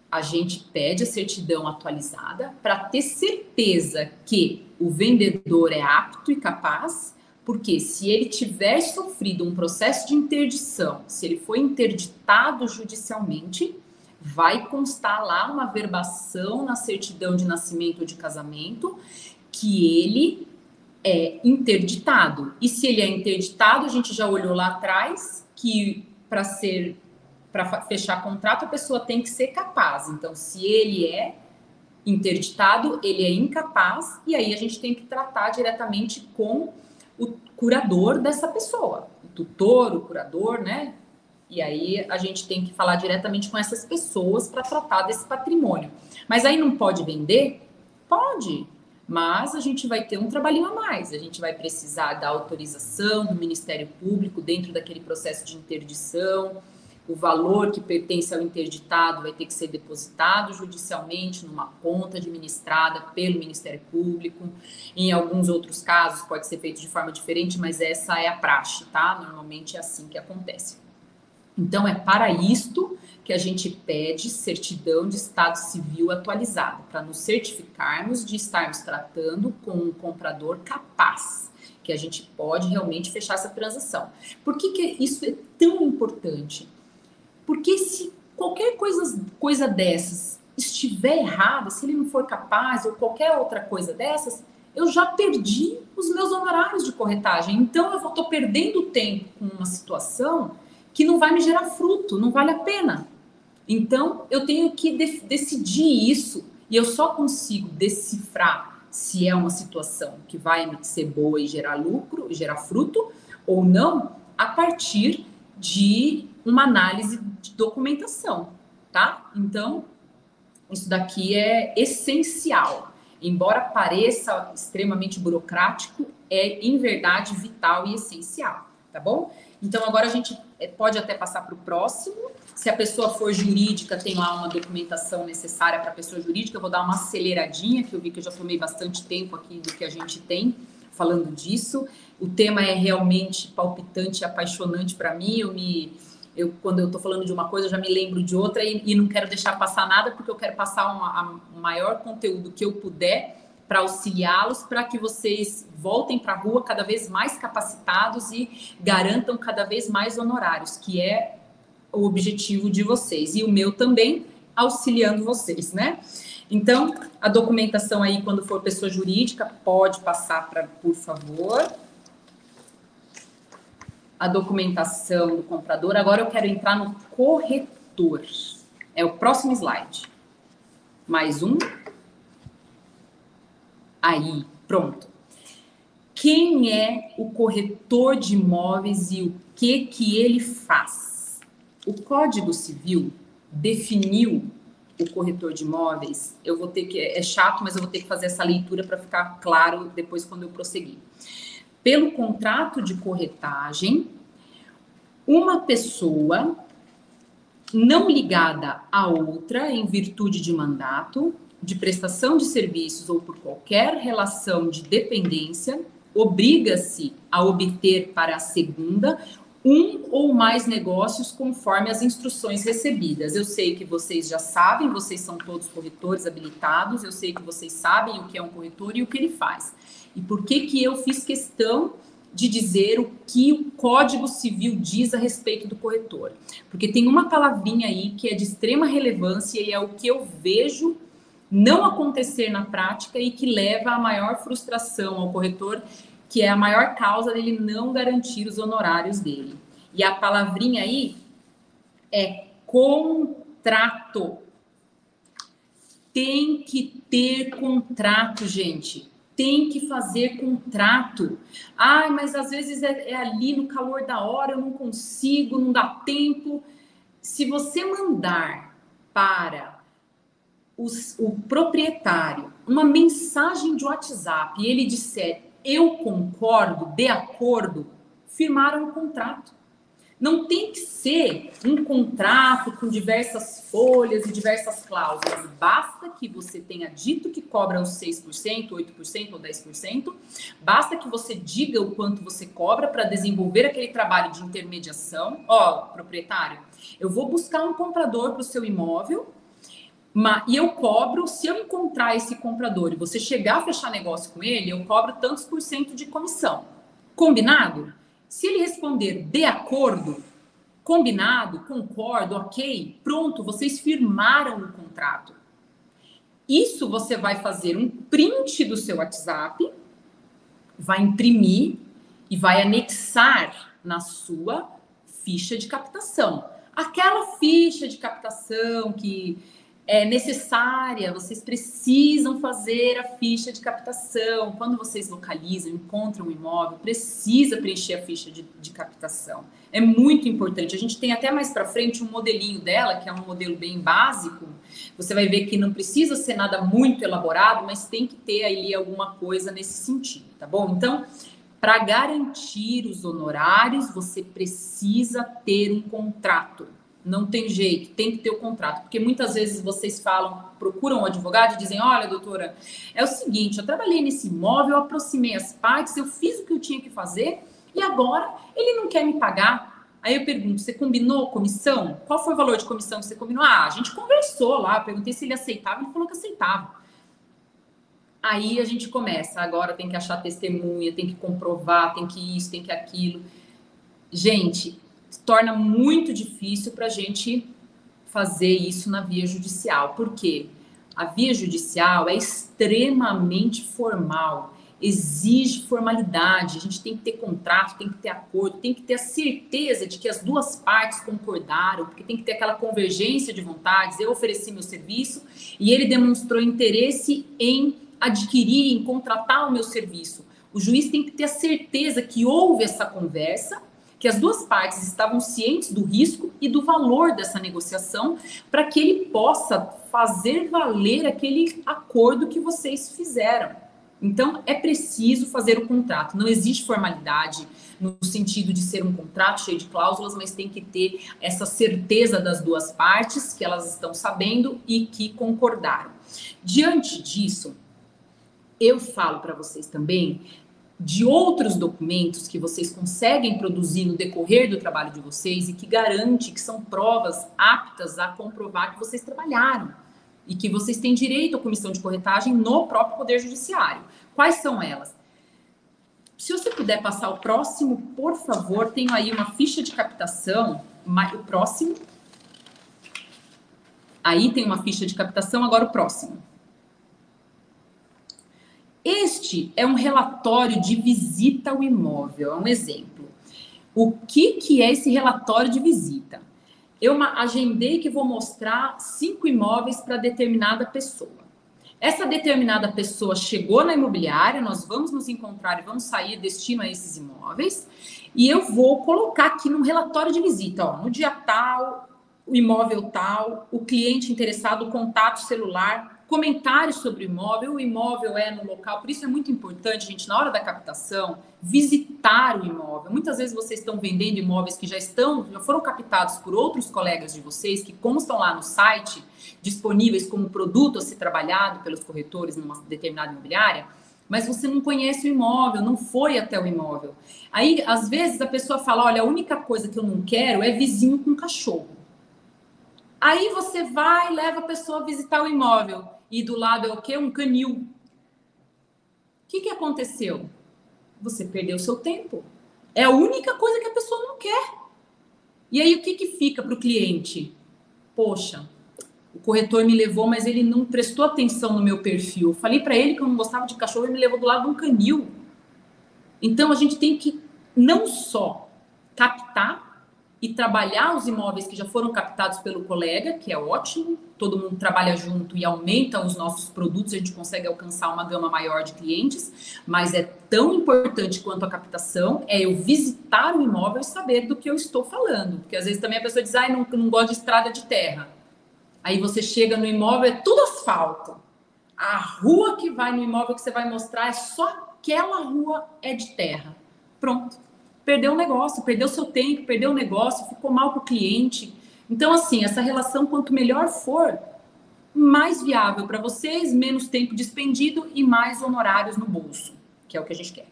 A gente pede a certidão atualizada para ter certeza que o vendedor é apto e capaz, porque se ele tiver sofrido um processo de interdição, se ele foi interditado judicialmente, vai constar lá uma verbação na certidão de nascimento ou de casamento que ele é interditado. E se ele é interditado, a gente já olhou lá atrás que para ser para fechar contrato a pessoa tem que ser capaz. Então, se ele é interditado, ele é incapaz e aí a gente tem que tratar diretamente com o curador dessa pessoa, o tutor, o curador, né? E aí a gente tem que falar diretamente com essas pessoas para tratar desse patrimônio. Mas aí não pode vender? Pode, mas a gente vai ter um trabalhinho a mais. A gente vai precisar da autorização do Ministério Público dentro daquele processo de interdição. O valor que pertence ao interditado vai ter que ser depositado judicialmente numa conta administrada pelo Ministério Público. Em alguns outros casos pode ser feito de forma diferente, mas essa é a praxe, tá? Normalmente é assim que acontece. Então é para isto que a gente pede certidão de estado civil atualizada, para nos certificarmos de estarmos tratando com um comprador capaz, que a gente pode realmente fechar essa transação. Por que, que isso é tão importante? Porque se qualquer coisa, coisa dessas estiver errada, se ele não for capaz ou qualquer outra coisa dessas, eu já perdi os meus honorários de corretagem. Então eu estou perdendo tempo com uma situação que não vai me gerar fruto, não vale a pena. Então, eu tenho que de decidir isso e eu só consigo decifrar se é uma situação que vai ser boa e gerar lucro, gerar fruto ou não, a partir de uma análise de documentação, tá? Então, isso daqui é essencial. Embora pareça extremamente burocrático, é em verdade vital e essencial, tá bom? Então, agora a gente é, pode até passar para o próximo. Se a pessoa for jurídica, tem lá uma documentação necessária para a pessoa jurídica. Eu vou dar uma aceleradinha, que eu vi que eu já tomei bastante tempo aqui do que a gente tem falando disso. O tema é realmente palpitante e apaixonante para mim. Eu me eu, quando eu estou falando de uma coisa, eu já me lembro de outra e, e, não quero deixar passar nada, porque eu quero passar o maior conteúdo que eu puder para auxiliá-los, para que vocês voltem para a rua cada vez mais capacitados e garantam cada vez mais honorários, que é o objetivo de vocês. E o meu também, auxiliando vocês, né? Então, a documentação aí, quando for pessoa jurídica, pode passar para, por favor. A documentação do comprador. Agora eu quero entrar no corretor. É o próximo slide. Mais um. Aí, pronto. Quem é o corretor de imóveis e o que que ele faz? O Código Civil definiu o corretor de imóveis. Eu vou ter que é chato, mas eu vou ter que fazer essa leitura para ficar claro depois quando eu prosseguir. Pelo contrato de corretagem, uma pessoa não ligada a outra em virtude de mandato de prestação de serviços ou por qualquer relação de dependência, obriga-se a obter para a segunda um ou mais negócios conforme as instruções recebidas. Eu sei que vocês já sabem, vocês são todos corretores habilitados, eu sei que vocês sabem o que é um corretor e o que ele faz. E por que que eu fiz questão de dizer o que o Código Civil diz a respeito do corretor. Porque tem uma palavrinha aí que é de extrema relevância e é o que eu vejo não acontecer na prática e que leva a maior frustração ao corretor, que é a maior causa dele não garantir os honorários dele. E a palavrinha aí é contrato. Tem que ter contrato, gente tem que fazer contrato. Ai, mas às vezes é, é, ali no calor da hora, eu não consigo, não dá tempo. Se você mandar para os, o proprietário uma mensagem de WhatsApp e ele disser eu concordo, de acordo, firmaram o contrato. Não tem que ser um contrato com diversas folhas e diversas cláusulas. Basta que você tenha dito que cobra os 6%, 8% ou 10%. Basta que você diga o quanto você cobra para desenvolver aquele trabalho de intermediação. Ó, proprietário, eu vou buscar um comprador para o seu imóvel e eu cobro, se eu encontrar esse comprador e você chegar a fechar negócio com ele, eu cobro tantos por cento de comissão. Combinado? Se ele responder de acordo, combinado, concordo, ok, pronto, vocês firmaram o contrato. Isso você vai fazer um print do seu WhatsApp, vai imprimir e vai anexar na sua ficha de captação. Aquela ficha de captação que é necessária, vocês precisam fazer a ficha de captação. Quando vocês localizam, encontram um imóvel, precisa preencher a ficha de, de captação. É muito importante. A gente tem até mais para frente um modelinho dela, que é um modelo bem básico. Você vai ver que não precisa ser nada muito elaborado, mas tem que ter ali alguma coisa nesse sentido, tá bom? Então, para garantir os honorários, você precisa ter um contrato não tem jeito, tem que ter o contrato. Porque muitas vezes vocês falam, procuram um advogado e dizem: Olha, doutora, é o seguinte, eu trabalhei nesse imóvel, eu aproximei as partes, eu fiz o que eu tinha que fazer e agora ele não quer me pagar. Aí eu pergunto: você combinou comissão? Qual foi o valor de comissão que você combinou? Ah, a gente conversou lá, perguntei se ele aceitava, ele falou que aceitava. Aí a gente começa, agora tem que achar testemunha, tem que comprovar, tem que isso, tem que aquilo. Gente, torna muito difícil para a gente fazer isso na via judicial. Por quê? A via judicial é extremamente formal, exige formalidade, a gente tem que ter contrato, tem que ter acordo, tem que ter a certeza de que as duas partes concordaram, porque tem que ter aquela convergência de vontades. Eu ofereci meu serviço e ele demonstrou interesse em adquirir, em contratar o meu serviço. O juiz tem que ter a certeza que houve essa conversa que as duas partes estavam cientes do risco e do valor dessa negociação para que ele possa fazer valer aquele acordo que vocês fizeram. Então, é preciso fazer o contrato. Não existe formalidade no sentido de ser um contrato cheio de cláusulas, mas tem que ter essa certeza das duas partes que elas estão sabendo e que concordaram. Diante disso, eu falo para vocês também de outros documentos que vocês conseguem produzir no decorrer do trabalho de vocês e que garante que são provas aptas a comprovar que vocês trabalharam e que vocês têm direito à comissão de corretagem no próprio Poder Judiciário. Quais são elas? Se você puder passar o próximo, por favor, tenho aí uma ficha de captação, o próximo. Aí tem uma ficha de captação, agora o próximo. Este é um relatório de visita ao imóvel, é um exemplo. O que, que é esse relatório de visita? Eu agendei que vou mostrar cinco imóveis para determinada pessoa. Essa determinada pessoa chegou na imobiliária, nós vamos nos encontrar e vamos sair destino a esses imóveis, e eu vou colocar aqui no relatório de visita, ó, no dia tal, o imóvel tal, o cliente interessado, o contato celular, comentários sobre o imóvel, o imóvel é no local, por isso é muito importante, gente, na hora da captação, visitar o imóvel. Muitas vezes vocês estão vendendo imóveis que já estão, já foram captados por outros colegas de vocês, que constam lá no site, disponíveis como produto a ser trabalhado pelos corretores numa determinada imobiliária, mas você não conhece o imóvel, não foi até o imóvel. Aí, às vezes, a pessoa fala: olha, a única coisa que eu não quero é vizinho com cachorro. Aí você vai e leva a pessoa a visitar o imóvel e do lado é o quê? Um canil. O que, que aconteceu? você perdeu seu tempo. É a única coisa que a pessoa não quer. E aí o que, que fica para o cliente? Poxa, o corretor me levou, mas ele não prestou atenção no meu perfil. Eu falei para ele que eu não gostava de cachorro e me levou do lado de um canil. Então a gente tem que não só captar e trabalhar os imóveis que já foram captados pelo colega, que é ótimo, todo mundo trabalha junto e aumenta os nossos produtos, a gente consegue alcançar uma gama maior de clientes, mas é tão importante quanto a captação é eu visitar o imóvel e saber do que eu estou falando, porque às vezes também a pessoa diz, ah, não, não gosto de estrada de terra. Aí você chega no imóvel, é tudo asfalto. A rua que vai no imóvel que você vai mostrar é só aquela rua é de terra. Pronto perdeu o negócio, perdeu seu tempo, perdeu o negócio, ficou mal para o cliente. Então, assim, essa relação, quanto melhor for, mais viável para vocês, menos tempo despendido e mais honorários no bolso, que é o que a gente quer.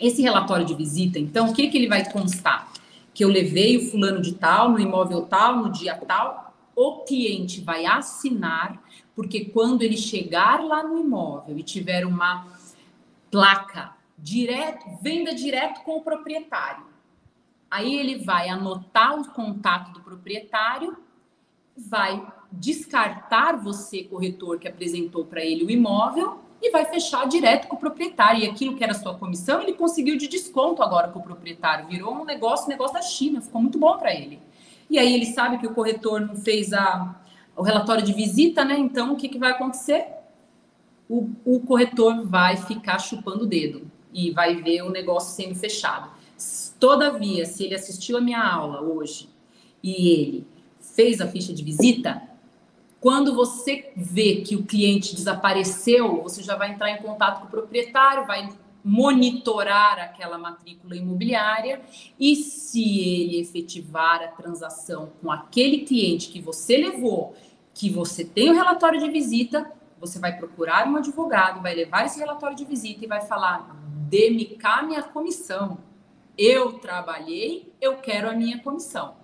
Esse relatório de visita, então, o que, que ele vai constar? Que eu levei o fulano de tal, no imóvel tal, no dia tal, o cliente vai assinar, porque quando ele chegar lá no imóvel e tiver uma placa direto, venda direto com o proprietário. Aí ele vai anotar o contato do proprietário, vai descartar você, corretor, que apresentou para ele o imóvel e vai fechar direto com o proprietário. E aquilo que era sua comissão, ele conseguiu de desconto agora com o proprietário. Virou um negócio, um negócio da China, ficou muito bom para ele. E aí ele sabe que o corretor não fez a, o relatório de visita, né? Então o que, que vai acontecer? O, o corretor vai ficar chupando o dedo e vai ver o negócio sendo fechado. Todavia, se ele assistiu a minha aula hoje e ele fez a ficha de visita, quando você vê que o cliente desapareceu, você já vai entrar em contato com o proprietário, vai monitorar aquela matrícula imobiliária e se ele efetivar a transação com aquele cliente que você levou, que você tem o relatório de visita, você vai procurar um advogado, vai levar esse relatório de visita e vai falar: cá minha comissão. Eu trabalhei, eu quero a minha comissão.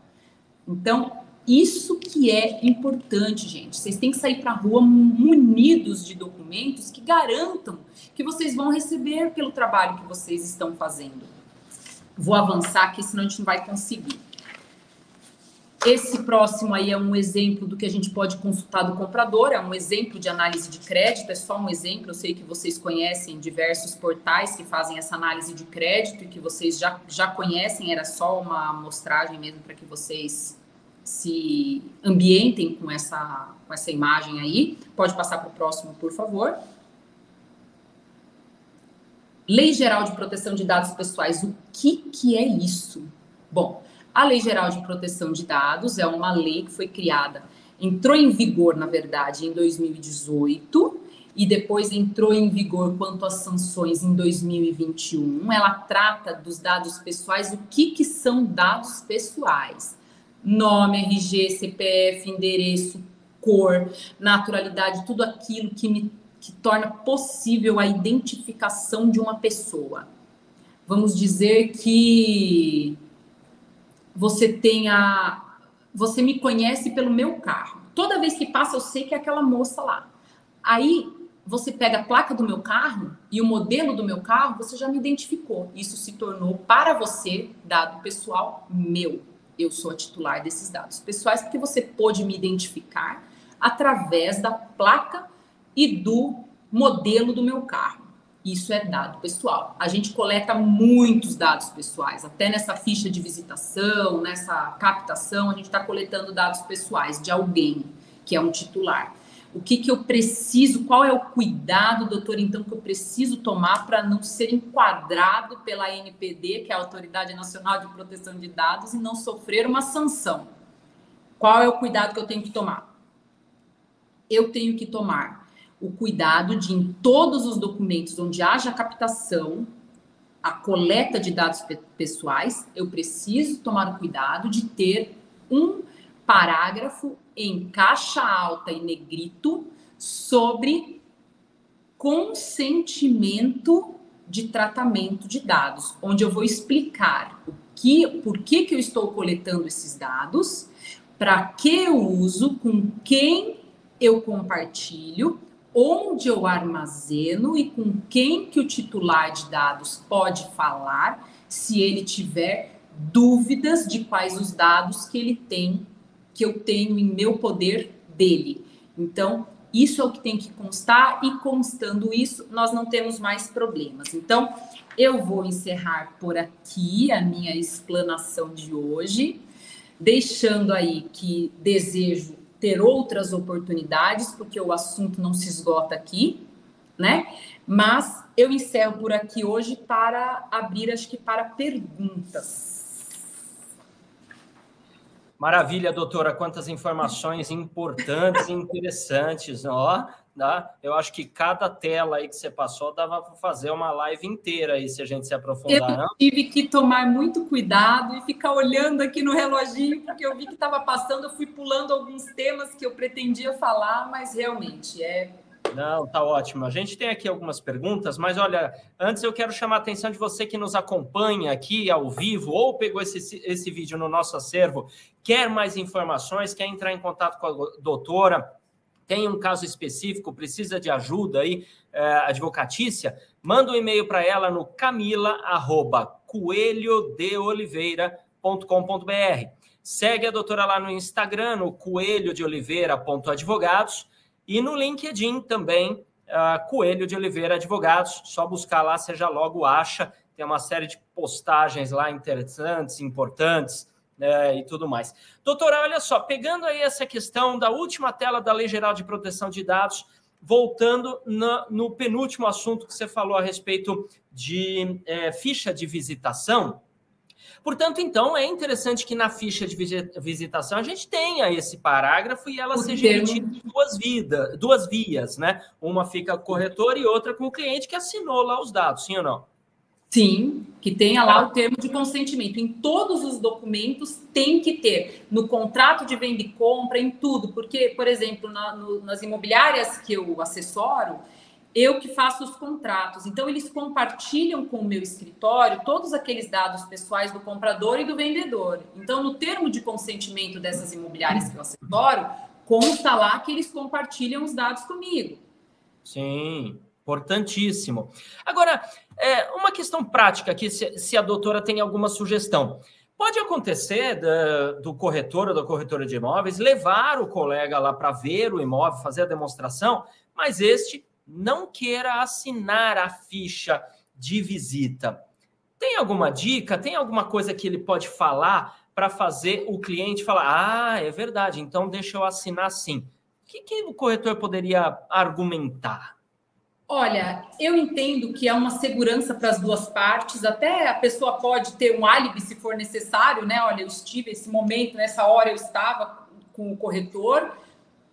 Então, isso que é importante, gente. Vocês têm que sair para a rua munidos de documentos que garantam que vocês vão receber pelo trabalho que vocês estão fazendo. Vou avançar aqui, senão a gente não vai conseguir. Esse próximo aí é um exemplo do que a gente pode consultar do comprador, é um exemplo de análise de crédito, é só um exemplo. Eu sei que vocês conhecem diversos portais que fazem essa análise de crédito e que vocês já, já conhecem, era só uma amostragem mesmo para que vocês se ambientem com essa, com essa imagem aí. Pode passar para o próximo, por favor. Lei Geral de Proteção de Dados Pessoais, o que, que é isso? Bom, a Lei Geral de Proteção de Dados é uma lei que foi criada, entrou em vigor, na verdade, em 2018 e depois entrou em vigor quanto às sanções em 2021. Ela trata dos dados pessoais, o que, que são dados pessoais? Nome, RG, CPF, endereço, cor, naturalidade, tudo aquilo que me que torna possível a identificação de uma pessoa. Vamos dizer que você tenha. Você me conhece pelo meu carro. Toda vez que passa, eu sei que é aquela moça lá. Aí você pega a placa do meu carro e o modelo do meu carro, você já me identificou. Isso se tornou para você dado pessoal meu. Eu sou a titular desses dados pessoais porque você pôde me identificar através da placa e do modelo do meu carro. Isso é dado pessoal. A gente coleta muitos dados pessoais, até nessa ficha de visitação, nessa captação, a gente está coletando dados pessoais de alguém que é um titular. O que, que eu preciso, qual é o cuidado, doutor, então, que eu preciso tomar para não ser enquadrado pela NPD, que é a Autoridade Nacional de Proteção de Dados, e não sofrer uma sanção? Qual é o cuidado que eu tenho que tomar? Eu tenho que tomar o cuidado de, em todos os documentos onde haja captação, a coleta de dados pessoais, eu preciso tomar o cuidado de ter um parágrafo em caixa alta e negrito sobre consentimento de tratamento de dados, onde eu vou explicar o que, por que, que eu estou coletando esses dados, para que eu uso, com quem eu compartilho, onde eu armazeno e com quem que o titular de dados pode falar se ele tiver dúvidas de quais os dados que ele tem, que eu tenho em meu poder dele. Então, isso é o que tem que constar e constando isso, nós não temos mais problemas. Então, eu vou encerrar por aqui a minha explanação de hoje, deixando aí que desejo ter outras oportunidades, porque o assunto não se esgota aqui, né? Mas eu encerro por aqui hoje para abrir, acho que para perguntas. Maravilha, doutora. Quantas informações importantes e interessantes. Ó, tá? Eu acho que cada tela aí que você passou dava para fazer uma live inteira aí, se a gente se aprofundar. Eu não? tive que tomar muito cuidado e ficar olhando aqui no reloginho, porque eu vi que estava passando, eu fui pulando alguns temas que eu pretendia falar, mas realmente é não, tá ótimo. A gente tem aqui algumas perguntas, mas olha, antes eu quero chamar a atenção de você que nos acompanha aqui ao vivo ou pegou esse, esse vídeo no nosso acervo, quer mais informações, quer entrar em contato com a doutora, tem um caso específico, precisa de ajuda aí, é, advocatícia, manda um e-mail para ela no camila.coelhodeoliveira.com.br. Segue a doutora lá no Instagram, no coelhodeoliveira.advogados e no LinkedIn também, uh, Coelho de Oliveira Advogados, só buscar lá, já logo acha. Tem uma série de postagens lá interessantes, importantes né, e tudo mais. Doutora, olha só, pegando aí essa questão da última tela da Lei Geral de Proteção de Dados, voltando no, no penúltimo assunto que você falou a respeito de é, ficha de visitação, Portanto, então, é interessante que na ficha de visitação a gente tenha esse parágrafo e ela o seja emitida em duas, vida, duas vias, né? Uma fica com o corretor e outra com o cliente que assinou lá os dados, sim ou não? Sim, que tenha lá o termo de consentimento. Em todos os documentos tem que ter. No contrato de venda e compra, em tudo. Porque, por exemplo, na, no, nas imobiliárias que eu assessoro, eu que faço os contratos. Então, eles compartilham com o meu escritório todos aqueles dados pessoais do comprador e do vendedor. Então, no termo de consentimento dessas imobiliárias que eu assessoro, consta lá que eles compartilham os dados comigo. Sim, importantíssimo. Agora, é, uma questão prática aqui, se, se, a doutora tem alguma sugestão. Pode acontecer da, do corretor ou da corretora de imóveis levar o colega lá para ver o imóvel, fazer a demonstração, mas este não queira assinar a ficha de visita. Tem alguma dica? Tem alguma coisa que ele pode falar para fazer o cliente falar: ah, é verdade, então deixa eu assinar sim? O que, que o corretor poderia argumentar? Olha, eu entendo que é uma segurança para as duas partes, até a pessoa pode ter um álibi se for necessário, né? Olha, eu estive esse momento, nessa hora eu estava com o corretor,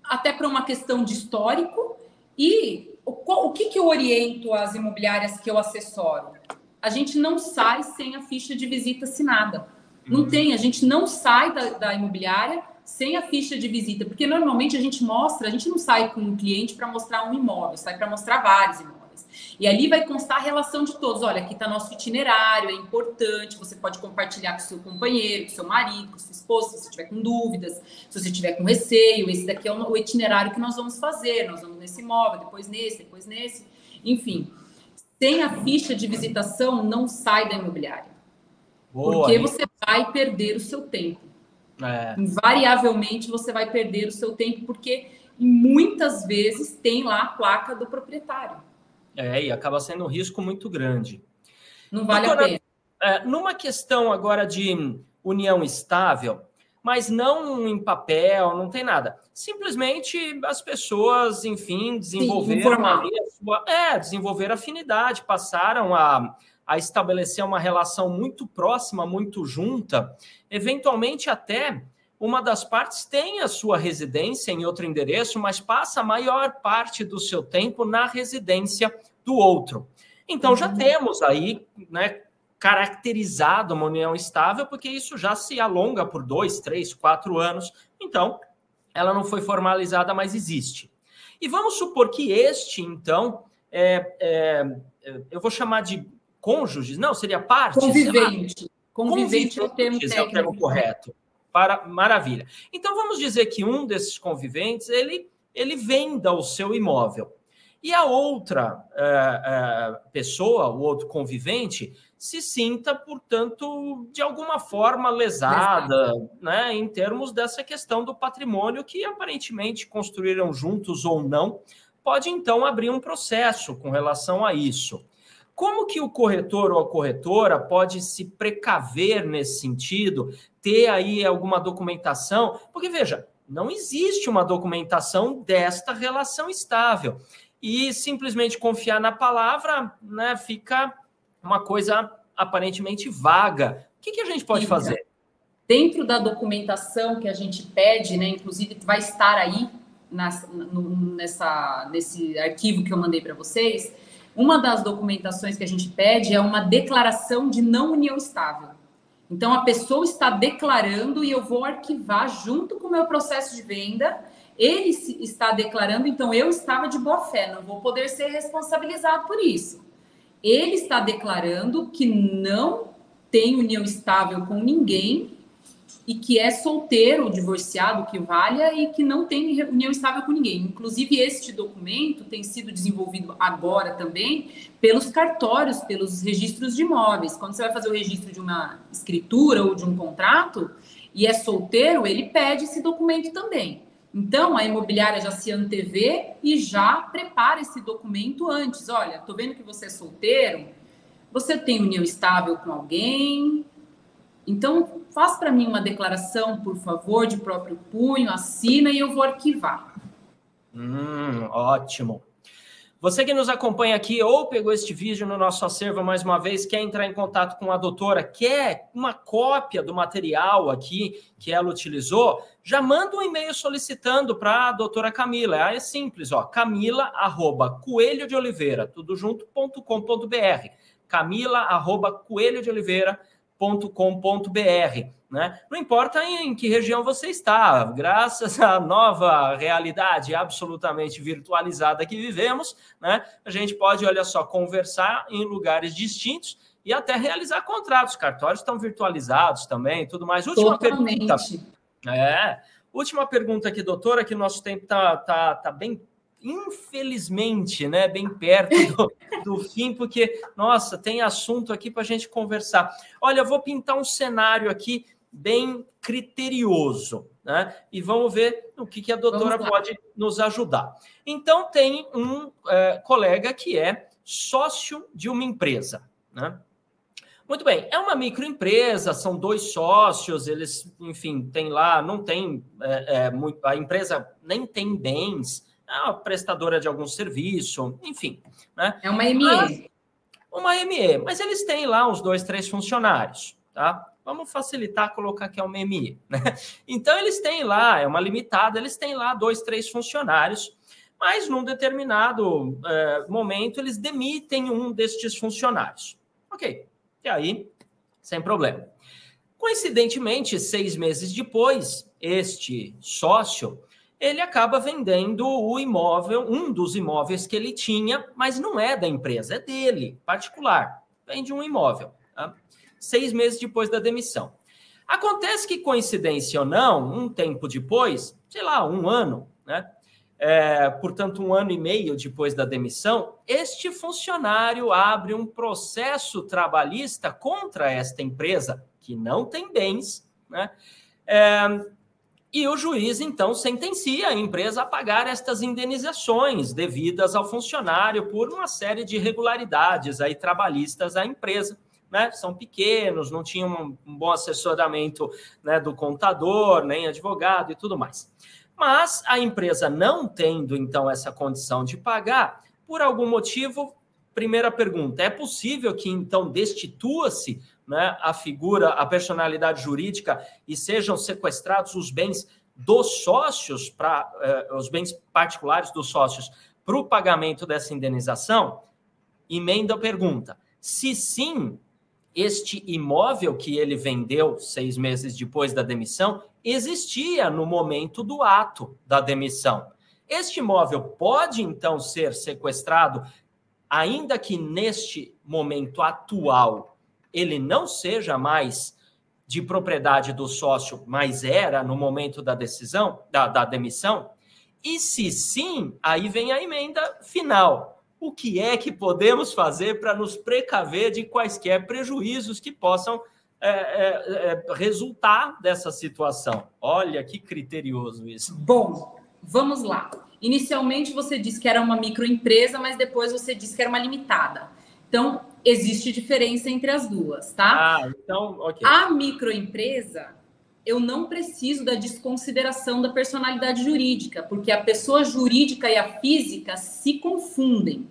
até para uma questão de histórico, e o, o que, que eu oriento às imobiliárias que eu assessoro? A gente não sai sem a ficha de visita assinada. Não uhum. tem, a gente não sai da, da, imobiliária sem a ficha de visita, porque normalmente a gente mostra, a gente não sai com um cliente para mostrar um imóvel, sai para mostrar vários imóveis. E ali vai constar a relação de todos. Olha, aqui está nosso itinerário, é importante, você pode compartilhar com seu companheiro, com seu marido, com sua esposa, se você tiver com dúvidas, se você tiver com receio, esse daqui é o itinerário que nós vamos fazer, nós vamos nesse imóvel, depois nesse, depois nesse, enfim. Sem a ficha de visitação, não sai da imobiliária. Boa, porque aí. você vai perder o seu tempo. É. Invariavelmente você vai perder o seu tempo, porque muitas vezes tem lá a placa do proprietário. É, e acaba sendo um risco muito grande. Não vale a pena. É, numa questão agora de união estável, mas não em papel, não tem nada. Simplesmente as pessoas, enfim, desenvolveram sua, é, desenvolver afinidade, passaram a, a estabelecer uma relação muito próxima, muito junta, eventualmente até uma das partes tem a sua residência em outro endereço, mas passa a maior parte do seu tempo na residência do outro. Então já uhum. temos aí, né, caracterizado uma união estável, porque isso já se alonga por dois, três, quatro anos. Então, ela não foi formalizada, mas existe. E vamos supor que este, então, é, é, eu vou chamar de cônjuges, não, seria parte. Convivente. Convivente, convivente é o termo técnico. É o termo correto. Para, maravilha. Então vamos dizer que um desses conviventes ele, ele venda o seu imóvel. e a outra é, é, pessoa, o outro convivente, se sinta, portanto, de alguma forma lesada, né, em termos dessa questão do patrimônio que aparentemente construíram juntos ou não, pode então abrir um processo com relação a isso. Como que o corretor ou a corretora pode se precaver nesse sentido, ter aí alguma documentação? Porque veja, não existe uma documentação desta relação estável. E simplesmente confiar na palavra, né, fica uma coisa aparentemente vaga. O que, que a gente pode fazer? Dentro da documentação que a gente pede, né, inclusive vai estar aí nas, no, nessa, nesse arquivo que eu mandei para vocês, uma das documentações que a gente pede é uma declaração de não união estável. Então, a pessoa está declarando e eu vou arquivar junto com o meu processo de venda. Ele está declarando, então eu estava de boa fé, não vou poder ser responsabilizado por isso. Ele está declarando que não tem união estável com ninguém e que é solteiro, divorciado, que valha e que não tem união estável com ninguém. Inclusive, este documento tem sido desenvolvido agora também pelos cartórios, pelos registros de imóveis. Quando você vai fazer o registro de uma escritura ou de um contrato e é solteiro, ele pede esse documento também. Então, a imobiliária já se antevê e já prepara esse documento antes. Olha, estou vendo que você é solteiro, você tem união estável com alguém, então, faz para mim uma declaração, por favor, de próprio punho, assina e eu vou arquivar. Hum, ótimo. Você que nos acompanha aqui ou pegou este vídeo no nosso acervo mais uma vez, quer entrar em contato com a doutora, quer uma cópia do material aqui que ela utilizou, já manda um e-mail solicitando para a doutora Camila. É simples, ó, camila, arroba, coelho de oliveira, tudo junto.com.br. Camila, arroba, coelho de oliveira, com.br Né? Não importa em que região você está, graças à nova realidade absolutamente virtualizada que vivemos, né? a gente pode, olha só, conversar em lugares distintos e até realizar contratos. Cartórios estão virtualizados também, tudo mais. Última Totalmente. pergunta. É, última pergunta aqui, doutora, que nosso tempo está tá, tá bem infelizmente, né, bem perto do, do, fim, porque, nossa, tem assunto aqui para a gente conversar. Olha, eu vou pintar um cenário aqui bem criterioso, né? E vamos ver o que, que a doutora pode nos ajudar. Então, tem um é, colega que é sócio de uma empresa, né? Muito bem, é uma microempresa, são dois sócios, eles, enfim, tem lá, não tem, é, é, muito, a empresa nem tem bens, é uma prestadora de algum serviço, enfim. Né? É uma ME. Mas, uma ME, mas eles têm lá uns dois, três funcionários, tá? Vamos facilitar colocar que é uma ME, né? Então eles têm lá, é uma limitada, eles têm lá dois, três funcionários, mas num determinado é, momento eles demitem um destes funcionários. Ok, e aí, sem problema. Coincidentemente, seis meses depois, este sócio ele acaba vendendo o imóvel, um dos imóveis que ele tinha, mas não é da empresa, é dele, particular. Vende um imóvel, tá? seis meses depois da demissão. Acontece que, coincidência ou não, um tempo depois, sei lá, um ano, né? É, portanto, um ano e meio depois da demissão, este funcionário abre um processo trabalhista contra esta empresa, que não tem bens, né? É, e o juiz, então, sentencia a empresa a pagar estas indenizações devidas ao funcionário por uma série de irregularidades aí trabalhistas à empresa. Né? São pequenos, não tinham um, bom assessoramento né, do contador, nem advogado e tudo mais. Mas a empresa não tendo, então, essa condição de pagar, por algum motivo, primeira pergunta, é possível que, então, destitua-se né, a figura, a personalidade jurídica e sejam sequestrados os bens dos sócios, para eh, os bens particulares dos sócios, para o pagamento dessa indenização? Emenda a pergunta. Se sim, este imóvel que ele vendeu seis meses depois da demissão existia no momento do ato da demissão. Este imóvel pode então ser sequestrado, ainda que neste momento atual ele não seja mais de propriedade do sócio, mas era no momento da decisão, da, da demissão, E se sim, aí vem a emenda final. O que é que podemos fazer para nos precaver de quaisquer prejuízos que possam é, é, é, resultar dessa situação? Olha que criterioso isso. Bom, vamos lá. Inicialmente você disse que era uma microempresa, mas depois você disse que era uma limitada. Então, existe diferença entre as duas, tá? Ah, então, ok. A microempresa, eu não preciso da desconsideração da personalidade jurídica, porque a pessoa jurídica e a física se confundem.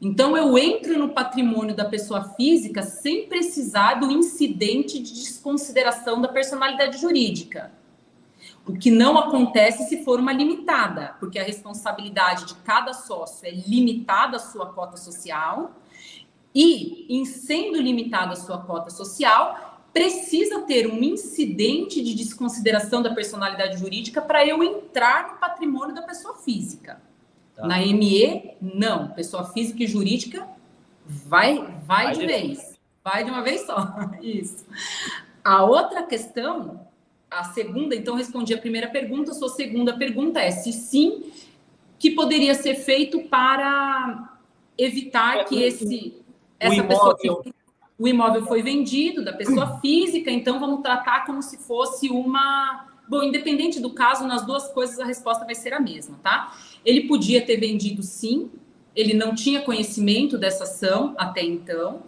Então, eu entro no patrimônio da pessoa física sem precisar do incidente de desconsideração da personalidade jurídica. O que não acontece se for uma limitada, porque a responsabilidade de cada sócio é limitada à sua cota social, e, em sendo limitada a sua cota social, precisa ter um incidente de desconsideração da personalidade jurídica para eu entrar no patrimônio da pessoa física. Tá. Na ME, não. Pessoa física e jurídica vai, vai, vai de, de vez. Vai de uma vez só. (laughs) Isso. A outra questão a segunda, então respondi a primeira pergunta, a sua segunda pergunta é se sim, que poderia ser feito para evitar é, que esse essa o pessoa o imóvel foi vendido da pessoa (clears throat) física, então vamos tratar como se fosse uma Bom, independente do caso, nas duas coisas a resposta vai ser a mesma, tá? Ele podia ter vendido sim, ele não tinha conhecimento dessa ação até então.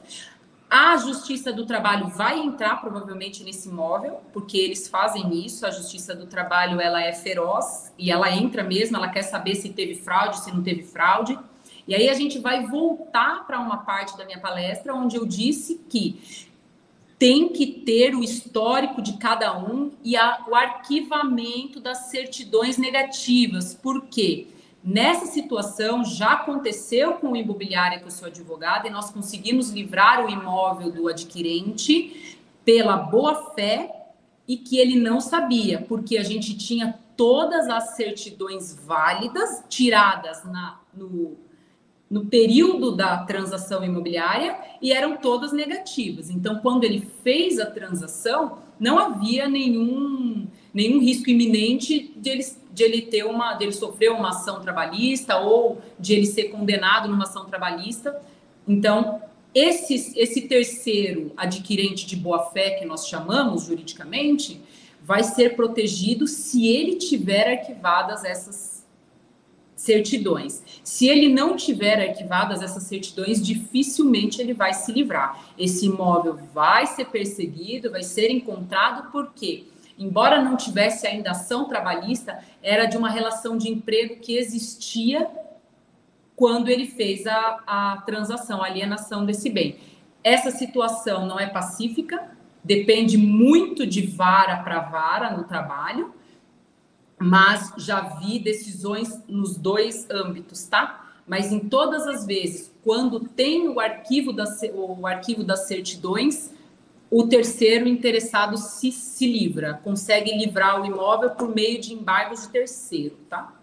A Justiça do Trabalho vai entrar provavelmente nesse imóvel, porque eles fazem isso. A Justiça do Trabalho ela é feroz e ela entra mesmo, ela quer saber se teve fraude, se não teve fraude. E aí a gente vai voltar para uma parte da minha palestra onde eu disse que tem que ter o histórico de cada um e a, o arquivamento das certidões negativas. Por quê? Nessa situação, já aconteceu com o imobiliário que eu sou advogada e nós conseguimos livrar o imóvel do adquirente pela boa fé e que ele não sabia, porque a gente tinha todas as certidões válidas tiradas na, no, no período da transação imobiliária e eram todas negativas. Então, quando ele fez a transação, não havia nenhum, nenhum risco iminente de ele, de ele ter uma, de ele sofrer uma ação trabalhista ou de ele ser condenado numa ação trabalhista. Então, esse, esse terceiro adquirente de boa-fé, que nós chamamos juridicamente, vai ser protegido se ele tiver arquivadas essas certidões. Se ele não tiver arquivadas essas certidões, dificilmente ele vai se livrar. Esse imóvel vai ser perseguido, vai ser encontrado, porque, embora não tivesse ainda ação trabalhista, era de uma relação de emprego que existia quando ele fez a, a transação, a alienação desse bem. Essa situação não é pacífica, depende muito de vara para vara no trabalho, mas já vi decisões nos dois âmbitos, tá? Mas em todas as vezes, quando tem o arquivo, das, o arquivo das certidões, o terceiro interessado se, se livra, consegue livrar o imóvel por meio de embargos de terceiro, tá?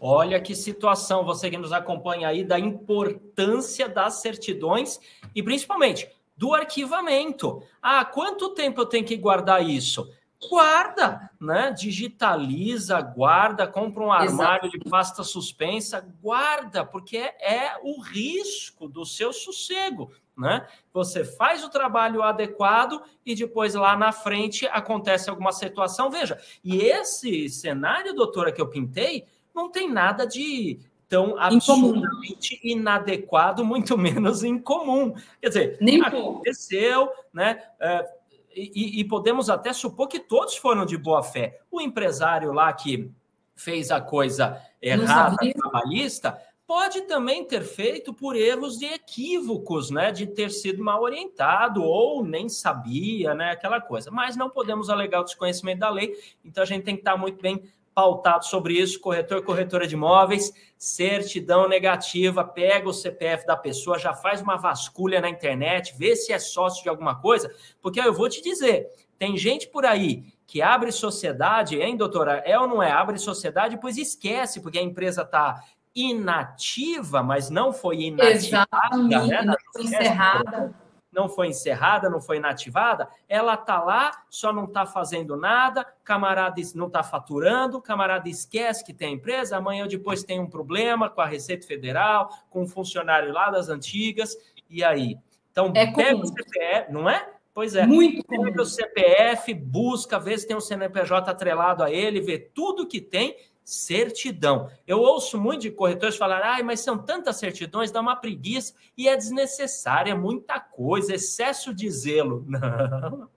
Olha que situação, você que nos acompanha aí, da importância das certidões e principalmente do arquivamento. Ah, quanto tempo eu tenho que guardar isso? guarda, né? Digitaliza, guarda, compra um armário Exato. de pasta suspensa, guarda, porque é, é, o risco do seu sossego, né? Você faz o trabalho adequado e depois lá na frente acontece alguma situação. Veja, e esse cenário, doutora, que eu pintei, não tem nada de tão absolutamente inadequado, muito (laughs) menos incomum. Quer dizer, Nem aconteceu, né? É, e, e, podemos até supor que todos foram de boa fé. O empresário lá que fez a coisa errada, trabalhista, pode também ter feito por erros de equívocos, né, de ter sido mal orientado ou nem sabia, né, aquela coisa. Mas não podemos alegar o desconhecimento da lei, então a gente tem que estar muito bem pautado sobre isso, corretor, corretora de imóveis, certidão negativa, pega o CPF da pessoa, já faz uma vasculha na internet, vê se é sócio de alguma coisa, porque eu vou te dizer, tem gente por aí que abre sociedade, hein, doutora? É ou não é? Abre sociedade, depois esquece, porque a empresa está inativa, mas não foi inativada, Exatamente, né? não foi encerrada não foi encerrada, não foi inativada, ela está lá, só não está fazendo nada, camarada não está faturando, camarada esquece que tem empresa, amanhã ou depois tem um problema com a Receita Federal, com um funcionário lá das antigas, e aí? Então, é pega o CPF, não é? Pois é. Muito pega o CPF, busca, vê se tem um CNPJ atrelado a ele, vê tudo que tem certidão. Eu ouço muito de corretores falar, ai, mas são tantas certidões, dá uma preguiça e é desnecessária, é muita coisa, excesso de zelo. (laughs) Não,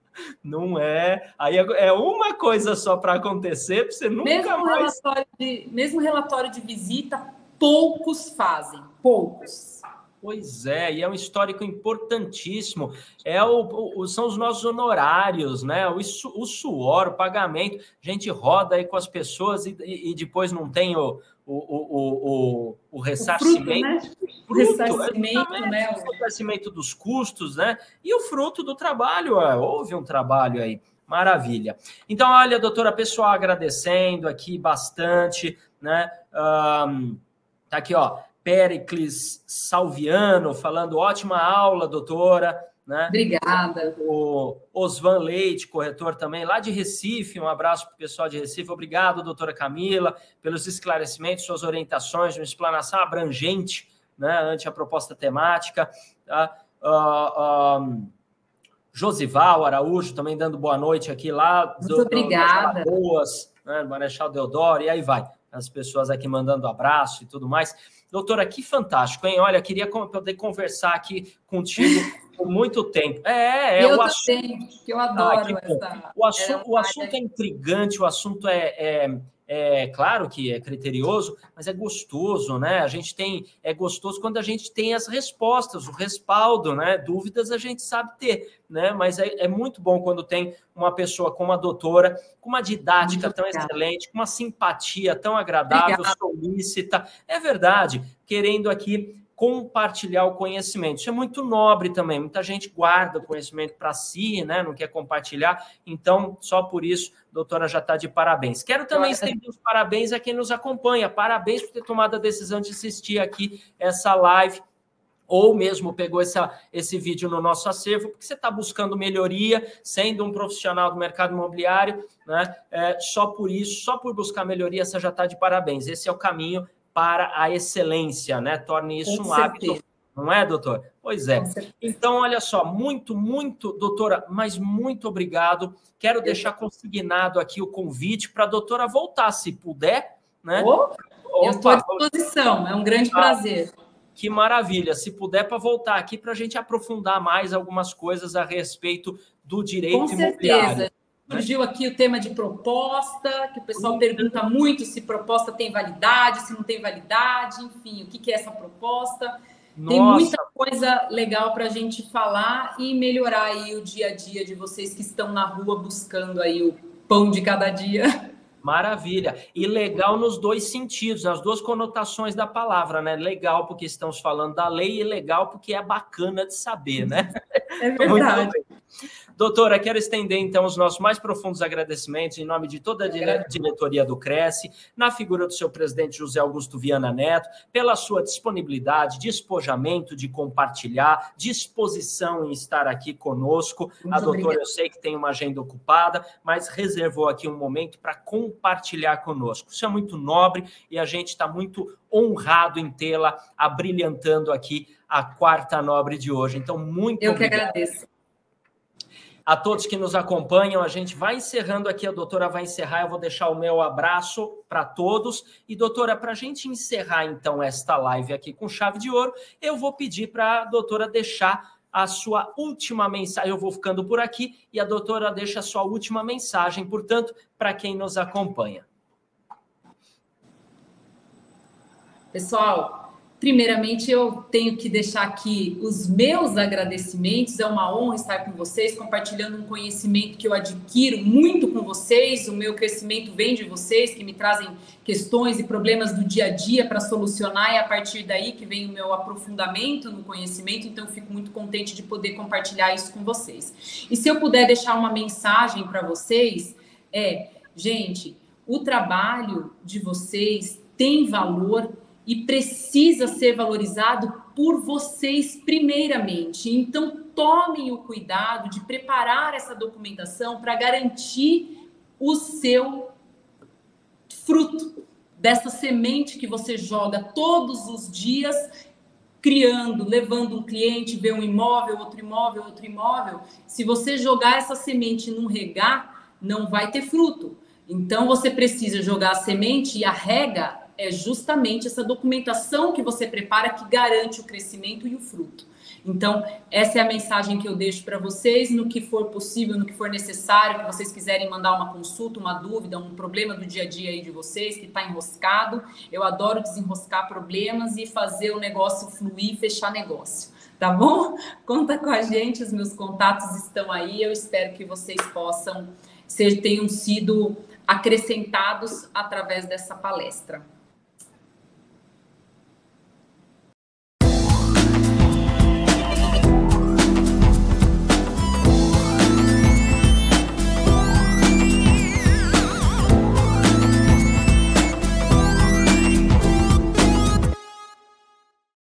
não é. Aí é, é uma coisa só para acontecer, você nunca mesmo mais. Relatório de, mesmo relatório de visita, poucos fazem, poucos. Pois é, e é um histórico importantíssimo. É o, o são os nossos honorários, né? O, o, suor, o pagamento. A gente roda aí com as pessoas e, e depois não tem o, o, o, o, ressarcimento. O, fruto, né? o ressarcimento, né? O ressarcimento dos custos, né? E o fruto do trabalho. É, houve um trabalho aí. Maravilha. Então, olha, doutora, pessoal agradecendo aqui bastante, né? Um, tá aqui, ó. Pericles Salviano, falando ótima aula, doutora. Né? Obrigada. O Osvan Leite, corretor também, lá de Recife. Um abraço para o pessoal de Recife. Obrigado, doutora Camila, pelos esclarecimentos, suas orientações, uma explanação abrangente né, ante a proposta temática. Tá? Uh, um, Josival Araújo também dando boa noite aqui lá. Muito do, obrigada. Boas, né, Marechal Deodoro, e aí vai. As pessoas aqui mandando abraço e tudo mais. Doutora, que fantástico, hein? Olha, queria poder conversar aqui contigo por muito tempo. É, é eu o assunto. que eu adoro ah, que essa. O, assu o assunto é intrigante, o assunto é, é é claro que é criterioso, mas é gostoso, né? A gente tem é gostoso quando a gente tem as respostas, o respaldo, né? Dúvidas a gente sabe ter, né? Mas é, é muito bom quando tem uma pessoa como a doutora, com uma didática muito tão excelente, com uma simpatia tão agradável, Obrigada. solícita. É verdade, querendo aqui compartilhar o conhecimento. Isso é muito nobre também. Muita gente guarda o conhecimento para si, né? Não quer compartilhar. Então, só por isso, doutora já está de parabéns. Quero também estender os parabéns a quem nos acompanha. Parabéns por ter tomado a decisão de assistir aqui essa live ou mesmo pegou essa, esse vídeo no nosso acervo, porque você está buscando melhoria, sendo um profissional do mercado imobiliário, né? É, só por isso, só por buscar melhoria, você já está de parabéns. Esse é o caminho para a excelência, né? Torne isso Com um certeza. hábito, não é, doutor? Pois é. Então, olha só, muito, muito, doutora, mas muito obrigado. Quero deixar consignado aqui o convite para a doutora voltar, se puder, né? Oh, eu estou à disposição, é um grande ah, prazer. Que maravilha. Se puder, para voltar aqui para a gente aprofundar mais algumas coisas a respeito do direito Com imobiliário. Certeza. Surgiu aqui o tema de proposta, que o pessoal pergunta muito se proposta tem validade, se não tem validade, enfim, o que, é essa proposta. Nossa. Tem muita coisa legal para a gente falar e melhorar aí o dia a dia de vocês que estão na rua buscando aí o pão de cada dia. Maravilha. E legal nos dois sentidos, nas duas conotações da palavra, né? Legal porque estamos falando da lei e legal porque é bacana de saber, né? É verdade. Doutora, quero estender então os nossos mais profundos agradecimentos em nome de toda a diretoria do Cresce, na figura do seu presidente José Augusto Viana Neto, pela sua disponibilidade, despojamento de compartilhar, disposição em estar aqui conosco. Muito a doutora, obrigada. eu sei que tem uma agenda ocupada, mas reservou aqui um momento para compartilhar conosco. Isso é muito nobre e a gente está muito honrado em tê-la abrilhantando aqui a quarta nobre de hoje. Então, muito eu obrigado. Eu que agradeço a todos que nos acompanham. A gente vai encerrando aqui, a doutora vai encerrar. Eu vou deixar o meu abraço para todos. E, doutora, para a gente encerrar então esta live aqui com chave de ouro, eu vou pedir para a doutora deixar a sua última mensagem. Eu vou ficando por aqui e a doutora deixa a sua última mensagem, portanto, para quem nos acompanha. Pessoal, Primeiramente, eu tenho que deixar aqui os meus agradecimentos. É uma honra estar com vocês, compartilhando um conhecimento que eu adquiro muito com vocês. O meu crescimento vem de vocês, que me trazem questões e problemas do dia a dia para solucionar, e a partir daí que vem o meu aprofundamento no conhecimento. Então, fico muito contente de poder compartilhar isso com vocês. E se eu puder deixar uma mensagem para vocês, é: gente, o trabalho de vocês tem valor e precisa ser valorizado por vocês primeiramente. Então, tomem o cuidado de preparar essa documentação para garantir o seu fruto dessa semente que você joga todos os dias criando, levando um cliente, ver um imóvel, outro imóvel, outro imóvel. Se você jogar essa semente num regar, não vai ter fruto. Então você precisa jogar a semente e a rega é justamente essa documentação que você prepara que garante o crescimento e o fruto. Então, essa é a mensagem que eu deixo para vocês. No que for possível, no que for necessário, que vocês quiserem mandar uma consulta, uma dúvida, um problema do dia a dia aí de vocês que está enroscado. Eu adoro desenroscar problemas e fazer o negócio fluir, fechar negócio. Tá bom? (laughs) Conta com a gente, os meus contatos estão aí. Eu espero que vocês possam ser, tenham sido acrescentados através dessa palestra.